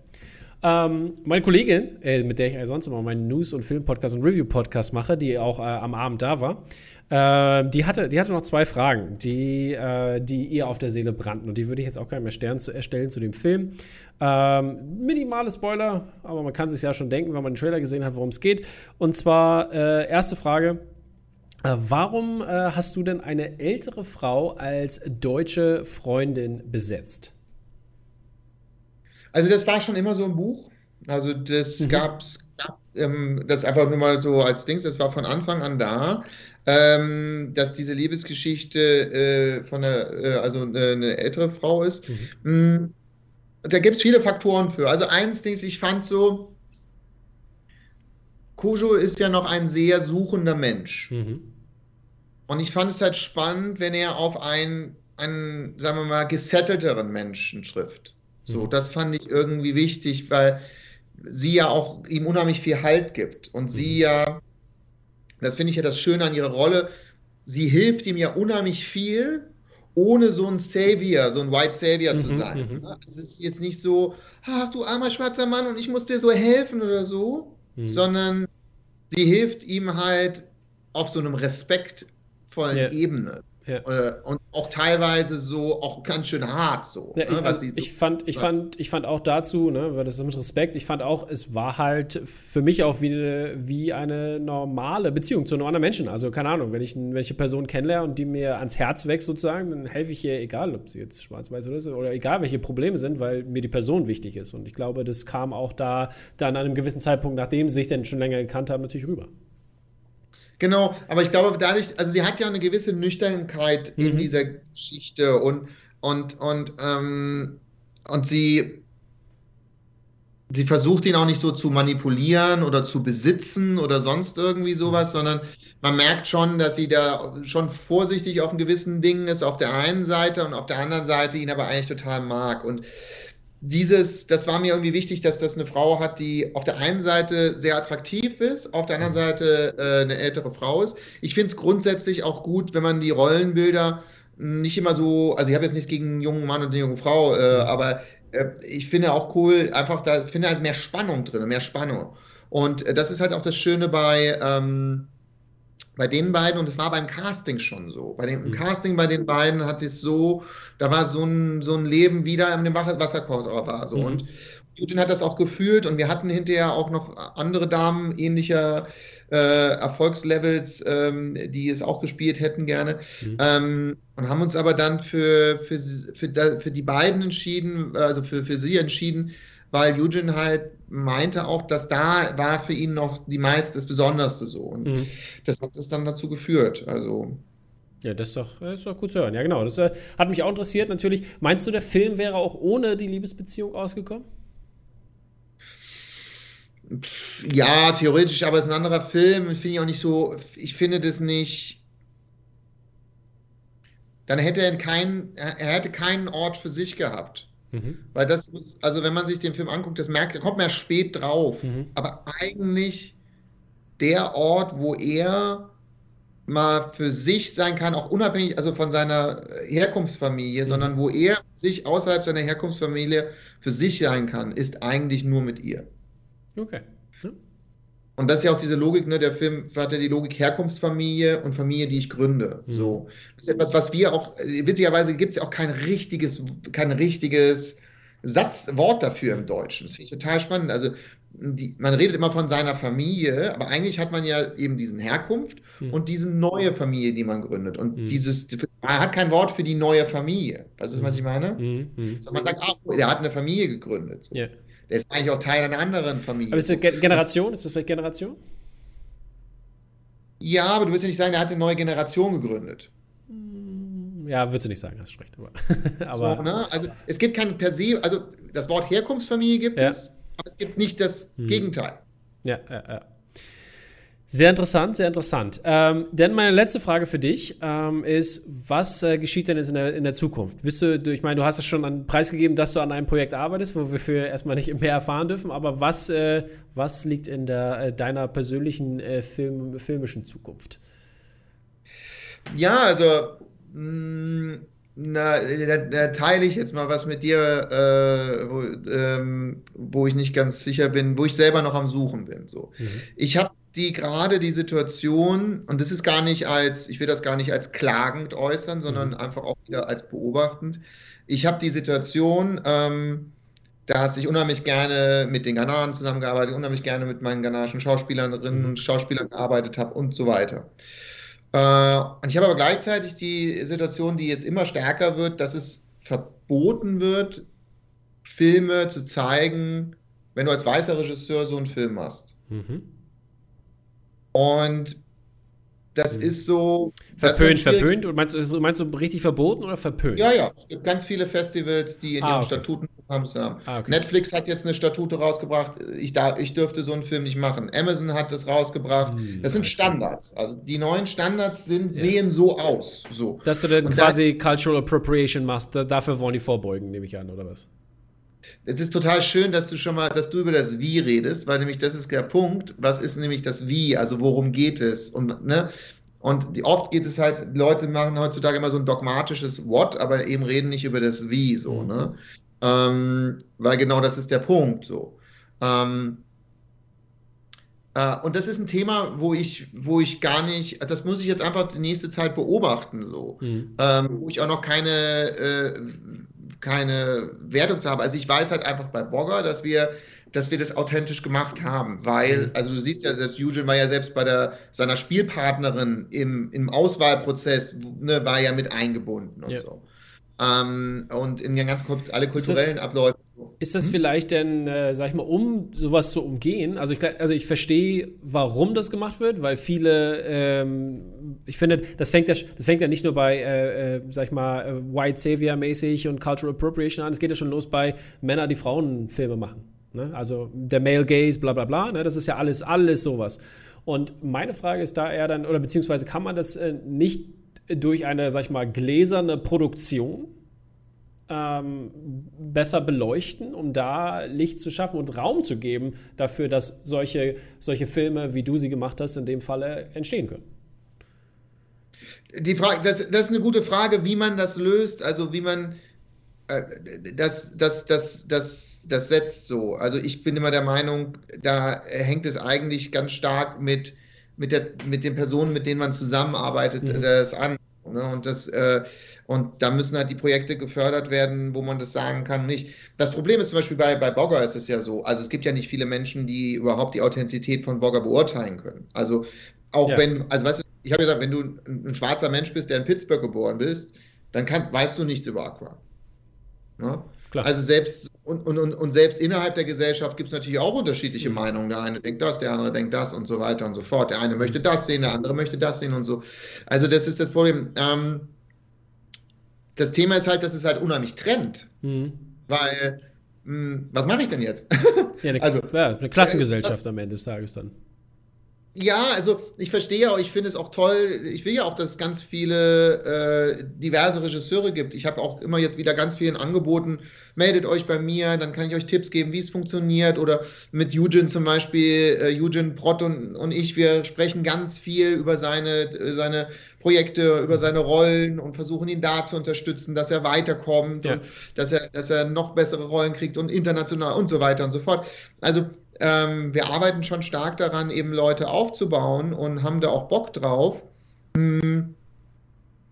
Ähm, meine Kollegin, äh, mit der ich sonst immer meinen News- und Film-Podcast und Review-Podcast mache, die auch äh, am Abend da war, äh, die, hatte, die hatte noch zwei Fragen, die, äh, die ihr auf der Seele brannten. Und die würde ich jetzt auch gar nicht mehr erstellen zu dem Film. Ähm, minimale Spoiler, aber man kann sich ja schon denken, wenn man den Trailer gesehen hat, worum es geht. Und zwar, äh, erste Frage. Äh, warum hast du denn eine ältere Frau als deutsche Freundin besetzt? Also das war schon immer so ein Buch. Also das mhm. gab's, gab ähm, das einfach nur mal so als Dings, das war von Anfang an da, ähm, dass diese Liebesgeschichte äh, von einer, äh, also eine, eine, ältere Frau ist. Mhm. Mm, da gibt es viele Faktoren für. Also eins, Dings, ich fand so, Kojo ist ja noch ein sehr suchender Mensch. Mhm. Und ich fand es halt spannend, wenn er auf einen, einen, sagen wir mal, gesettelteren Menschen trifft. So, mhm. das fand ich irgendwie wichtig, weil sie ja auch ihm unheimlich viel Halt gibt. Und sie mhm. ja, das finde ich ja das Schöne an ihrer Rolle, sie hilft ihm ja unheimlich viel, ohne so ein Savior, so ein White Savior zu mhm, sein. Es ist jetzt nicht so, ach du armer schwarzer Mann und ich muss dir so helfen oder so, sondern sie hilft ihm halt auf so einem respektvollen. Ebene. Ja. Äh, und auch teilweise so, auch ganz schön hart so. Ja, ne, ich, also, ich, fand, ich, fand, ich fand auch dazu, ne, weil das ist mit Respekt, ich fand auch, es war halt für mich auch wie, wie eine normale Beziehung zu einem anderen Menschen. Also keine Ahnung, wenn ich welche Person kennenlerne und die mir ans Herz wächst sozusagen, dann helfe ich ihr, egal ob sie jetzt schwarz-weiß oder so, oder egal welche Probleme sind, weil mir die Person wichtig ist. Und ich glaube, das kam auch da dann an einem gewissen Zeitpunkt, nachdem sie sich dann schon länger gekannt haben, natürlich rüber. Genau, aber ich glaube, dadurch, also sie hat ja eine gewisse Nüchternheit mhm. in dieser Geschichte und, und, und, ähm, und sie, sie versucht ihn auch nicht so zu manipulieren oder zu besitzen oder sonst irgendwie sowas, sondern man merkt schon, dass sie da schon vorsichtig auf einen gewissen Dingen ist, auf der einen Seite und auf der anderen Seite ihn aber eigentlich total mag. Und dieses, das war mir irgendwie wichtig, dass das eine Frau hat, die auf der einen Seite sehr attraktiv ist, auf der anderen Seite äh, eine ältere Frau ist. Ich finde es grundsätzlich auch gut, wenn man die Rollenbilder nicht immer so, also ich habe jetzt nichts gegen einen jungen Mann und eine junge Frau, äh, aber äh, ich finde auch cool, einfach da finde halt mehr Spannung drin, mehr Spannung. Und äh, das ist halt auch das Schöne bei, ähm, bei den beiden, und es war beim Casting schon so. Bei dem mhm. Casting bei den beiden hat es so, da war so ein, so ein Leben wieder in dem Wasserkurs war so. Mhm. Und Eugene hat das auch gefühlt und wir hatten hinterher auch noch andere Damen ähnlicher äh, Erfolgslevels, ähm, die es auch gespielt hätten gerne. Mhm. Ähm, und haben uns aber dann für, für, für, für die beiden entschieden, also für, für sie entschieden, weil Eugene halt meinte auch, dass da war für ihn noch die meist das Besonderste so. Und mhm. das hat es dann dazu geführt. Also. Ja, das ist doch, das ist doch gut zu hören. Ja, genau. Das äh, hat mich auch interessiert natürlich. Meinst du, der Film wäre auch ohne die Liebesbeziehung ausgekommen? Ja, theoretisch, aber es ist ein anderer Film. Finde ich auch nicht so. Ich finde das nicht. Dann hätte er keinen, er hätte keinen Ort für sich gehabt. Mhm. Weil das, also wenn man sich den Film anguckt, das merkt, da kommt man ja spät drauf. Mhm. Aber eigentlich der Ort, wo er mal für sich sein kann, auch unabhängig also von seiner Herkunftsfamilie, mhm. sondern wo er sich außerhalb seiner Herkunftsfamilie für sich sein kann, ist eigentlich nur mit ihr. Okay. Und das ist ja auch diese Logik, ne? Der Film hat ja die Logik Herkunftsfamilie und Familie, die ich gründe. Mhm. So. Das ist etwas, was wir auch, witzigerweise gibt es auch kein richtiges, kein richtiges Satzwort dafür im Deutschen. Das finde ich total spannend. Also die, man redet immer von seiner Familie, aber eigentlich hat man ja eben diesen Herkunft mhm. und diese neue Familie, die man gründet. Und mhm. dieses, man hat kein Wort für die neue Familie. Das ist, was ich meine? Mhm. mhm. So, man sagt, ah, der hat eine Familie gegründet. So. Yeah. Der ist eigentlich auch Teil einer anderen Familie. Aber ist das Generation? Ist das vielleicht Generation? Ja, aber du willst ja nicht sagen, der hat eine neue Generation gegründet. Ja, würdest du nicht sagen, hast recht. Aber, aber so, ne? Also es gibt kein per se, also das Wort Herkunftsfamilie gibt ja. es, aber es gibt nicht das hm. Gegenteil. Ja, ja, ja. Sehr interessant, sehr interessant. Ähm, denn meine letzte Frage für dich ähm, ist, was äh, geschieht denn jetzt in der, in der Zukunft? Bist du, ich meine, du hast es schon einen Preis gegeben, dass du an einem Projekt arbeitest, wo wir für erstmal nicht mehr erfahren dürfen, aber was, äh, was liegt in der, äh, deiner persönlichen äh, Film, filmischen Zukunft? Ja, also mh, mm, na, da, da, teile ich jetzt mal was mit dir, äh, wo, ähm, wo, ich nicht ganz sicher bin, wo ich selber noch am Suchen bin. So. Mhm. Ich habe die gerade die Situation, und das ist gar nicht als, ich will das gar nicht als klagend äußern, sondern mhm. einfach auch wieder als beobachtend. Ich habe die Situation, ähm, dass ich unheimlich gerne mit den Ghanaren zusammengearbeitet, unheimlich gerne mit meinen ghanaischen Schauspielerinnen und Schauspielern gearbeitet habe und so weiter. Äh, und ich habe aber gleichzeitig die Situation, die jetzt immer stärker wird, dass es verboten wird, Filme zu zeigen, wenn du als weißer Regisseur so einen Film hast. Mhm. Und das mhm. ist so. Verpönt, verpönt? Und meinst du, meinst du richtig verboten oder verpönt? Ja, ja. Es gibt ganz viele Festivals, die in ah, ihren okay. Statuten haben. Ah, okay. Netflix hat jetzt eine Statute rausgebracht. Ich, da, ich dürfte so einen Film nicht machen. Amazon hat das rausgebracht. Hm, das sind Standards. Also die neuen Standards sind, ja. sehen so aus. So. Dass du dann Und quasi das, Cultural Appropriation machst, dafür wollen die vorbeugen, nehme ich an, oder was? Es ist total schön, dass du schon mal, dass du über das Wie redest, weil nämlich das ist der Punkt. Was ist nämlich das Wie? Also worum geht es? Und, ne? Und die, oft geht es halt, Leute machen heutzutage immer so ein dogmatisches What, aber eben reden nicht über das Wie so, mhm. ne? Ähm, weil genau das ist der Punkt so. Ähm, äh, und das ist ein Thema, wo ich, wo ich gar nicht, das muss ich jetzt einfach die nächste Zeit beobachten so, mhm. ähm, wo ich auch noch keine äh, keine Wertung zu haben. Also ich weiß halt einfach bei Bogger, dass wir, dass wir das authentisch gemacht haben, weil, mhm. also du siehst ja, selbst Eugene war ja selbst bei der, seiner Spielpartnerin im, im Auswahlprozess, ne, war ja mit eingebunden und ja. so. Ähm, und in ganz alle kulturellen das, Abläufe. Ist das hm? vielleicht denn, äh, sag ich mal, um sowas zu umgehen? Also ich, also ich verstehe, warum das gemacht wird, weil viele, ähm, ich finde, das fängt ja, das fängt ja nicht nur bei, äh, äh, sag ich mal, äh, White Savior-mäßig und Cultural Appropriation an, es geht ja schon los bei Männern, die Frauenfilme machen. Ne? Also der Male Gaze, bla bla bla, ne? das ist ja alles, alles sowas. Und meine Frage ist da eher dann, oder beziehungsweise kann man das äh, nicht durch eine, sag ich mal, gläserne Produktion ähm, besser beleuchten, um da Licht zu schaffen und Raum zu geben dafür, dass solche, solche Filme, wie du sie gemacht hast, in dem Falle entstehen können? Die Frage, das, das ist eine gute Frage, wie man das löst, also wie man äh, das, das, das, das, das setzt so. Also ich bin immer der Meinung, da hängt es eigentlich ganz stark mit, mit, der, mit den Personen, mit denen man zusammenarbeitet, mhm. das an. Ne? Und, das, äh, und da müssen halt die Projekte gefördert werden, wo man das sagen kann, nicht. Das Problem ist zum Beispiel bei, bei Bogger ist es ja so, also es gibt ja nicht viele Menschen, die überhaupt die Authentizität von Bogger beurteilen können. Also auch ja. wenn, also weißt du, ich habe gesagt, wenn du ein, ein, schwarzer Mensch bist, der in Pittsburgh geboren bist, dann kann, weißt du nichts über Aqua. Ne? Klar. Also selbst und, und, und, selbst innerhalb der Gesellschaft gibt es natürlich auch unterschiedliche mhm. Meinungen. Der eine denkt das, der andere denkt das und so weiter und so fort. Der eine möchte das sehen, der andere möchte das sehen und so. Also das ist das Problem. Ähm, das Thema ist halt, dass es halt unheimlich trennt. Mhm. Weil, mh, hm, was mache ich denn jetzt? Ja, eine, also, ja, eine Klassengesellschaft äh, am Ende des Tages dann. Ja, also ich verstehe auch, ich finde es auch toll. Ich will ja auch, dass es ganz viele äh, diverse Regisseure gibt. Ich habe auch immer jetzt wieder ganz vielen angeboten, meldet euch bei mir, dann kann ich euch Tipps geben, wie es funktioniert. Oder mit Eugen zum Beispiel, äh, Eugen Brott und, und ich, wir sprechen ganz viel über seine, äh, seine Projekte, über seine Rollen und versuchen ihn da zu unterstützen, dass er weiterkommt ja. und dass er, dass er noch bessere Rollen kriegt und international und so weiter und so fort. Also ähm, wir arbeiten schon stark daran, eben Leute aufzubauen und haben da auch Bock drauf. Hm.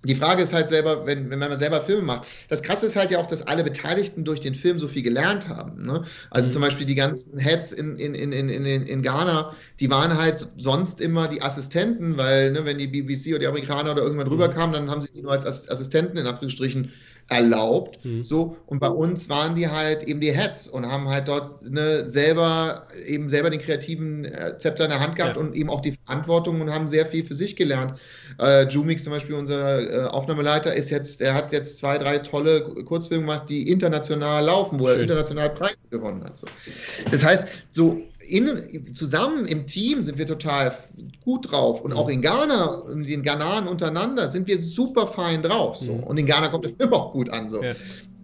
Die Frage ist halt selber, wenn, wenn man selber Filme macht. Das Krasse ist halt ja auch, dass alle Beteiligten durch den Film so viel gelernt haben. Ne? Also mhm. zum Beispiel die ganzen Heads in, in, in, in, in Ghana, die waren halt sonst immer die Assistenten, weil ne, wenn die BBC oder die Amerikaner oder irgendwann rüberkamen, dann haben sie die nur als Assistenten in Anführungsstrichen erlaubt. Mhm. So, und bei uns waren die halt eben die Heads und haben halt dort ne, selber eben selber den kreativen äh, Zepter in der Hand gehabt ja. und eben auch die Verantwortung und haben sehr viel für sich gelernt. Äh, Jumix zum Beispiel, unser äh, Aufnahmeleiter, ist jetzt, der hat jetzt zwei, drei tolle Kurzfilme gemacht, die international laufen, wo Schön. er international Preise gewonnen hat. So. Das heißt, so in, zusammen im Team sind wir total gut drauf. Und auch in Ghana und den Ghanaren untereinander sind wir super fein drauf. So. Mhm. Und in Ghana kommt es immer auch gut an. So. Ja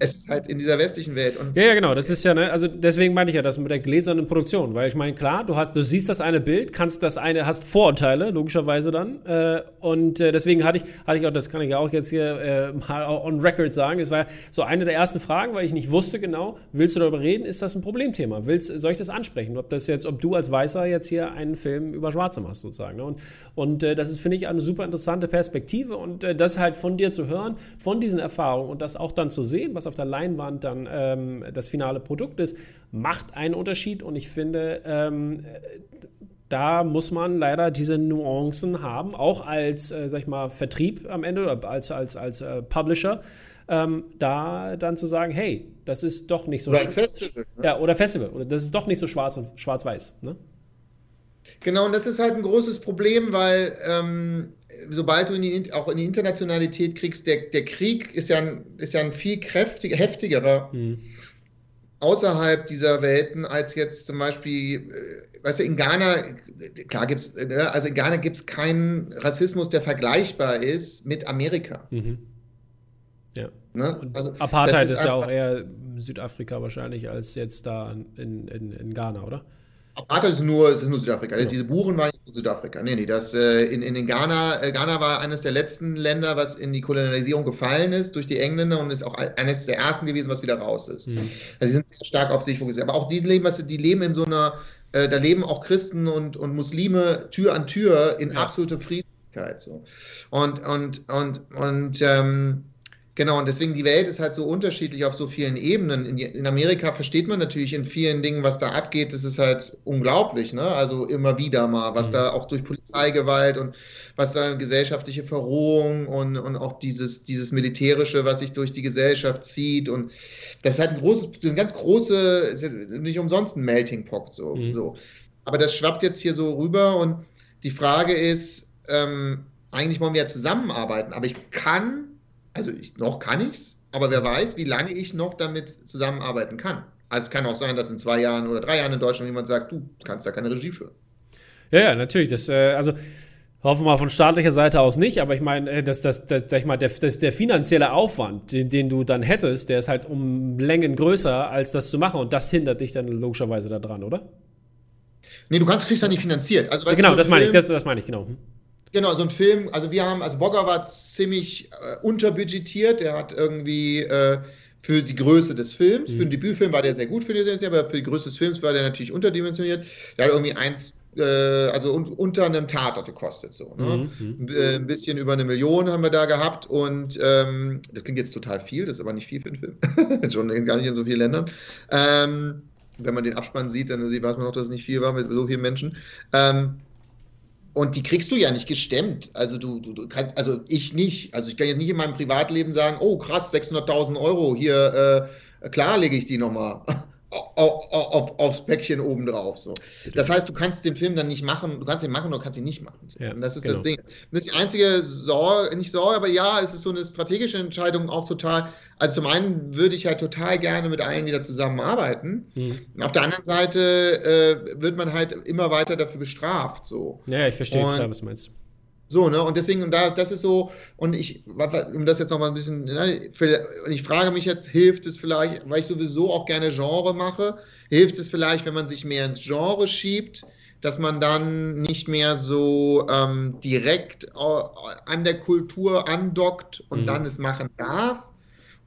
es ist halt in dieser westlichen Welt. Und ja, ja, genau. Das ist ja, ne, also deswegen meine ich ja das mit der gläsernen Produktion, weil ich meine, klar, du hast, du siehst das eine Bild, kannst das eine, hast Vorurteile, logischerweise dann. Äh, und äh, deswegen hatte ich, hatte ich auch, das kann ich ja auch jetzt hier äh, mal on record sagen, es war ja so eine der ersten Fragen, weil ich nicht wusste genau, willst du darüber reden, ist das ein Problemthema? Willst, soll ich das ansprechen? Ob das jetzt, ob du als Weißer jetzt hier einen Film über Schwarze machst, sozusagen. Ne? Und, und äh, das ist, finde ich, eine super interessante Perspektive und äh, das halt von dir zu hören, von diesen Erfahrungen und das auch dann zu sehen, was auf auf der Leinwand dann ähm, das finale Produkt ist, macht einen Unterschied. Und ich finde, ähm, da muss man leider diese Nuancen haben, auch als, äh, sag ich mal, Vertrieb am Ende oder als, als, als äh, Publisher. Ähm, da dann zu sagen, hey, das ist doch nicht so oder Festival, ne? ja oder Festival oder das ist doch nicht so schwarz und schwarz-weiß. Ne? Genau, und das ist halt ein großes Problem, weil ähm, sobald du in die, auch in die Internationalität kriegst, der, der Krieg ist ja ein, ist ja ein viel kräftiger, heftigerer mhm. außerhalb dieser Welten als jetzt zum Beispiel, äh, weißt du, in Ghana, klar gibt es, ne, also in Ghana gibt es keinen Rassismus, der vergleichbar ist mit Amerika. Mhm. Ja. Ne? Also, Apartheid ist, ist ja auch eher Südafrika wahrscheinlich als jetzt da in, in, in Ghana, oder? Apartheid ist nur, ist nur Südafrika. Ja. Diese Buren waren nicht Südafrika. Nee, nee, das, äh, in, in, in Ghana, äh, Ghana war eines der letzten Länder, was in die Kolonialisierung gefallen ist durch die Engländer und ist auch eines der ersten gewesen, was wieder raus ist. Mhm. Also sie sind sehr stark auf sich fokussiert. Aber auch die leben, was, die leben in so einer, äh, da leben auch Christen und, und Muslime Tür an Tür in ja. absoluter Friedlichkeit. So. Und, und, und, und ähm, Genau, und deswegen die Welt ist halt so unterschiedlich auf so vielen Ebenen. In, in, Amerika versteht man natürlich in vielen Dingen, was da abgeht. Das ist halt unglaublich, ne? Also immer wieder mal, was mhm. da auch durch Polizeigewalt und was da gesellschaftliche Verrohung und, und auch dieses, dieses Militärische, was sich durch die Gesellschaft zieht. Und das ist halt ein großes, ein ganz große, nicht umsonst ein Melting Pot so, mhm. so. Aber das schwappt jetzt hier so rüber und die Frage ist, ähm, eigentlich wollen wir ja zusammenarbeiten, aber ich kann also ich, noch kann ich es, aber wer weiß, wie lange ich noch damit zusammenarbeiten kann. Also es kann auch sein, dass in zwei Jahren oder drei Jahren in Deutschland jemand sagt, du kannst da keine Regie führen. Ja, ja, natürlich. Das, äh, also hoffen wir mal von staatlicher Seite aus nicht, aber ich meine, äh, das, das, das, sag ich mal, der, das, der finanzielle Aufwand, den, den, du dann hättest, der ist halt um Längen größer, als das zu machen und das hindert dich dann logischerweise daran, oder? Nee, du kannst, kriegst ja nicht finanziert. Also, genau, das meine ich, das, das meine ich, genau. Hm. Genau, so ein Film, also wir haben, also Bogger war ziemlich äh, unterbudgetiert, der hat irgendwie äh, für die Größe des Films, mhm. für den Debütfilm war der sehr gut für die Serie, aber für die Größe des Films war der natürlich unterdimensioniert. Der hat irgendwie 1, äh, also un unter einem Tatort gekostet. So, ne? mhm. Ein bisschen über eine Million haben wir da gehabt und ähm, das klingt jetzt total viel, das ist aber nicht viel für einen Film. Schon gar nicht in so vielen Ländern. Ähm, wenn man den Abspann sieht, dann weiß man noch, dass es nicht viel war mit so vielen Menschen. Ähm, und die kriegst du ja nicht gestemmt. Also du, du, du, kannst, also ich nicht. Also ich kann jetzt nicht in meinem Privatleben sagen, oh krass, 600.000 Euro, hier, äh, klar lege ich die nochmal auf, auf, aufs Päckchen obendrauf. So. Das heißt, du kannst den Film dann nicht machen, du kannst ihn machen oder kannst ihn nicht machen. So. Ja, und das ist genau. das Ding. Das ist die einzige Sorge, nicht Sorge, aber ja, es ist so eine strategische Entscheidung auch total. Also zum einen würde ich halt total gerne mit allen wieder zusammenarbeiten. Mhm. Auf der anderen Seite äh, wird man halt immer weiter dafür bestraft. So. Ja, ich verstehe klar, was du meinst. So, ne? Und deswegen, und da, das ist so, und ich, um das jetzt noch mal ein bisschen, ne, und ich frage mich jetzt, hilft es vielleicht, weil ich sowieso auch gerne Genre mache, hilft es vielleicht, wenn man sich mehr ins Genre schiebt, dass man dann nicht mehr so ähm, direkt an der Kultur andockt und mhm. dann es machen darf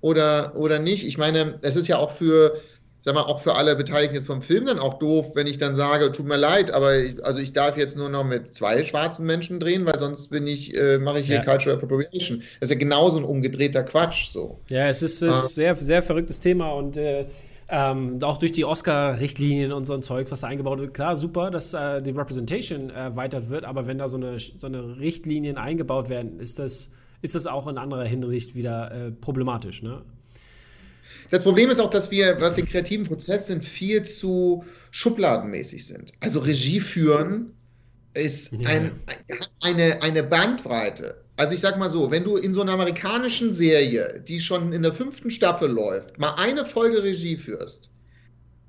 oder, oder nicht? Ich meine, es ist ja auch für, sag mal, auch für alle Beteiligten vom Film dann auch doof, wenn ich dann sage, tut mir leid, aber ich, also ich darf jetzt nur noch mit zwei schwarzen Menschen drehen, weil sonst bin ich, äh, mache ich hier ja. Cultural Appropriation. Das ist ja genauso ein umgedrehter Quatsch so. Ja, es ist ein ah. sehr, sehr verrücktes Thema und äh, ähm, auch durch die Oscar-Richtlinien und so ein Zeug, was da eingebaut wird, klar, super, dass äh, die Representation erweitert wird, aber wenn da so eine, so eine Richtlinien eingebaut werden, ist das, ist das auch in anderer Hinsicht wieder äh, problematisch, ne? Das Problem ist auch, dass wir, was den kreativen Prozess sind, viel zu schubladenmäßig sind. Also Regie führen ist ein, eine, eine Bandbreite. Also ich sag mal so, wenn du in so einer amerikanischen Serie, die schon in der fünften Staffel läuft, mal eine Folge Regie führst,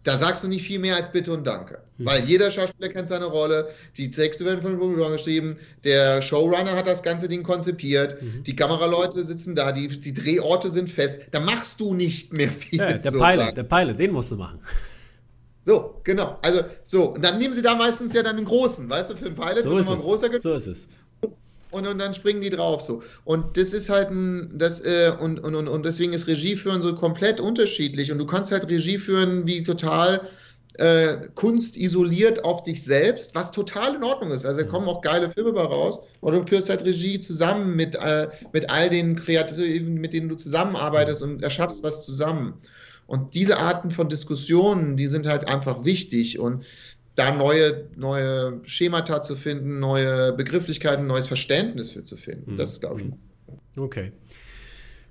da sagst du nicht viel mehr als Bitte und Danke. Mhm. Weil jeder Schauspieler kennt seine Rolle, die Texte werden von Buchautoren geschrieben, der Showrunner hat das ganze Ding konzipiert, mhm. die Kameraleute sitzen da, die, die Drehorte sind fest. Da machst du nicht mehr viel. Ja, der, Pilot, der Pilot, den musst du machen. So, genau. Also, so. Und dann nehmen sie da meistens ja dann einen großen, weißt du, für einen Pilot so ist es. großer So ist es und, und dann springen die drauf so. Und das ist halt ein, das, äh, und, und, und, und deswegen ist Regieführen so komplett unterschiedlich. Und du kannst halt Regie führen wie total äh, Kunst isoliert auf dich selbst, was total in Ordnung ist. Also da kommen auch geile Filme bei raus. Oder du führst halt Regie zusammen mit, äh, mit all den Kreativen, mit denen du zusammenarbeitest und erschaffst was zusammen. Und diese Arten von Diskussionen, die sind halt einfach wichtig. Und da neue, neue Schemata zu finden, neue Begrifflichkeiten, neues Verständnis für zu finden. Mhm. Das ist, glaube ich, mhm. Okay.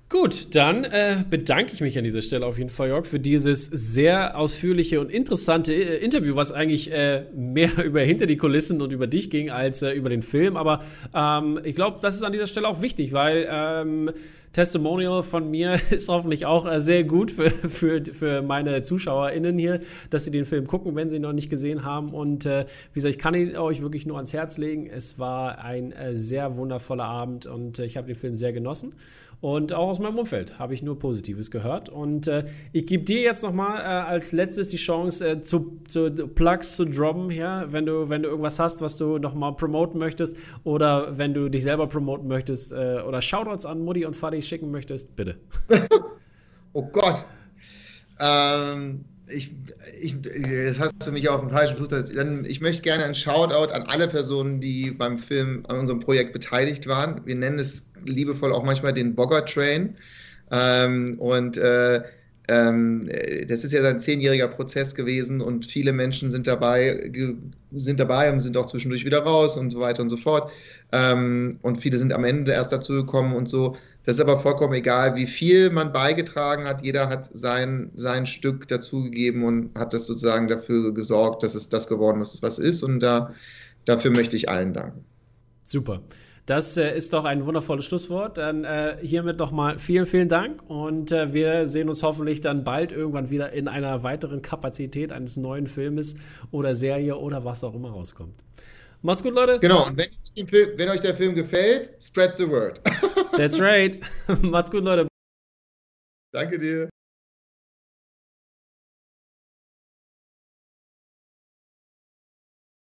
Gut, dann äh, bedanke ich mich an dieser Stelle auf jeden Fall, Jörg, für dieses sehr ausführliche und interessante äh, Interview, was eigentlich äh, mehr über hinter die Kulissen und über dich ging als äh, über den Film. Aber ähm, ich glaube, das ist an dieser Stelle auch wichtig, weil ähm, Testimonial von mir ist hoffentlich auch äh, sehr gut für, für, für meine ZuschauerInnen hier, dass sie den Film gucken, wenn sie ihn noch nicht gesehen haben. Und äh, wie gesagt, ich kann ihn euch wirklich nur ans Herz legen. Es war ein äh, sehr wundervoller Abend und äh, ich habe den Film sehr genossen. Und auch aus meinem Umfeld habe ich nur Positives gehört. Und äh, ich gebe dir jetzt nochmal äh, als letztes die Chance, äh, zu, zu Plugs zu droppen, ja, wenn du, wenn du irgendwas hast, was du nochmal promoten möchtest oder wenn du dich selber promoten möchtest äh, oder Shoutouts an Mutti und Fadi schicken möchtest, bitte. oh Gott. Ähm, ich, ich, jetzt hast du mich auf den falschen Fuß. Ich möchte gerne ein Shoutout an alle Personen, die beim Film, an unserem Projekt beteiligt waren. Wir nennen es liebevoll auch manchmal den Bogger Train. Ähm, und äh, ähm, das ist ja ein zehnjähriger Prozess gewesen und viele Menschen sind dabei, sind dabei und sind auch zwischendurch wieder raus und so weiter und so fort. Ähm, und viele sind am Ende erst dazu gekommen und so. Das ist aber vollkommen egal, wie viel man beigetragen hat. Jeder hat sein, sein Stück dazugegeben und hat das sozusagen dafür gesorgt, dass es das geworden ist, was ist. Und da, dafür möchte ich allen danken. Super. Das äh, ist doch ein wundervolles Schlusswort. Dann äh, hiermit nochmal vielen, vielen Dank und äh, wir sehen uns hoffentlich dann bald irgendwann wieder in einer weiteren Kapazität eines neuen Filmes oder Serie oder was auch immer rauskommt. Macht's gut, Leute. Genau, und wenn, wenn euch der Film gefällt, spread the word. That's right. Macht's gut, Leute. Danke dir.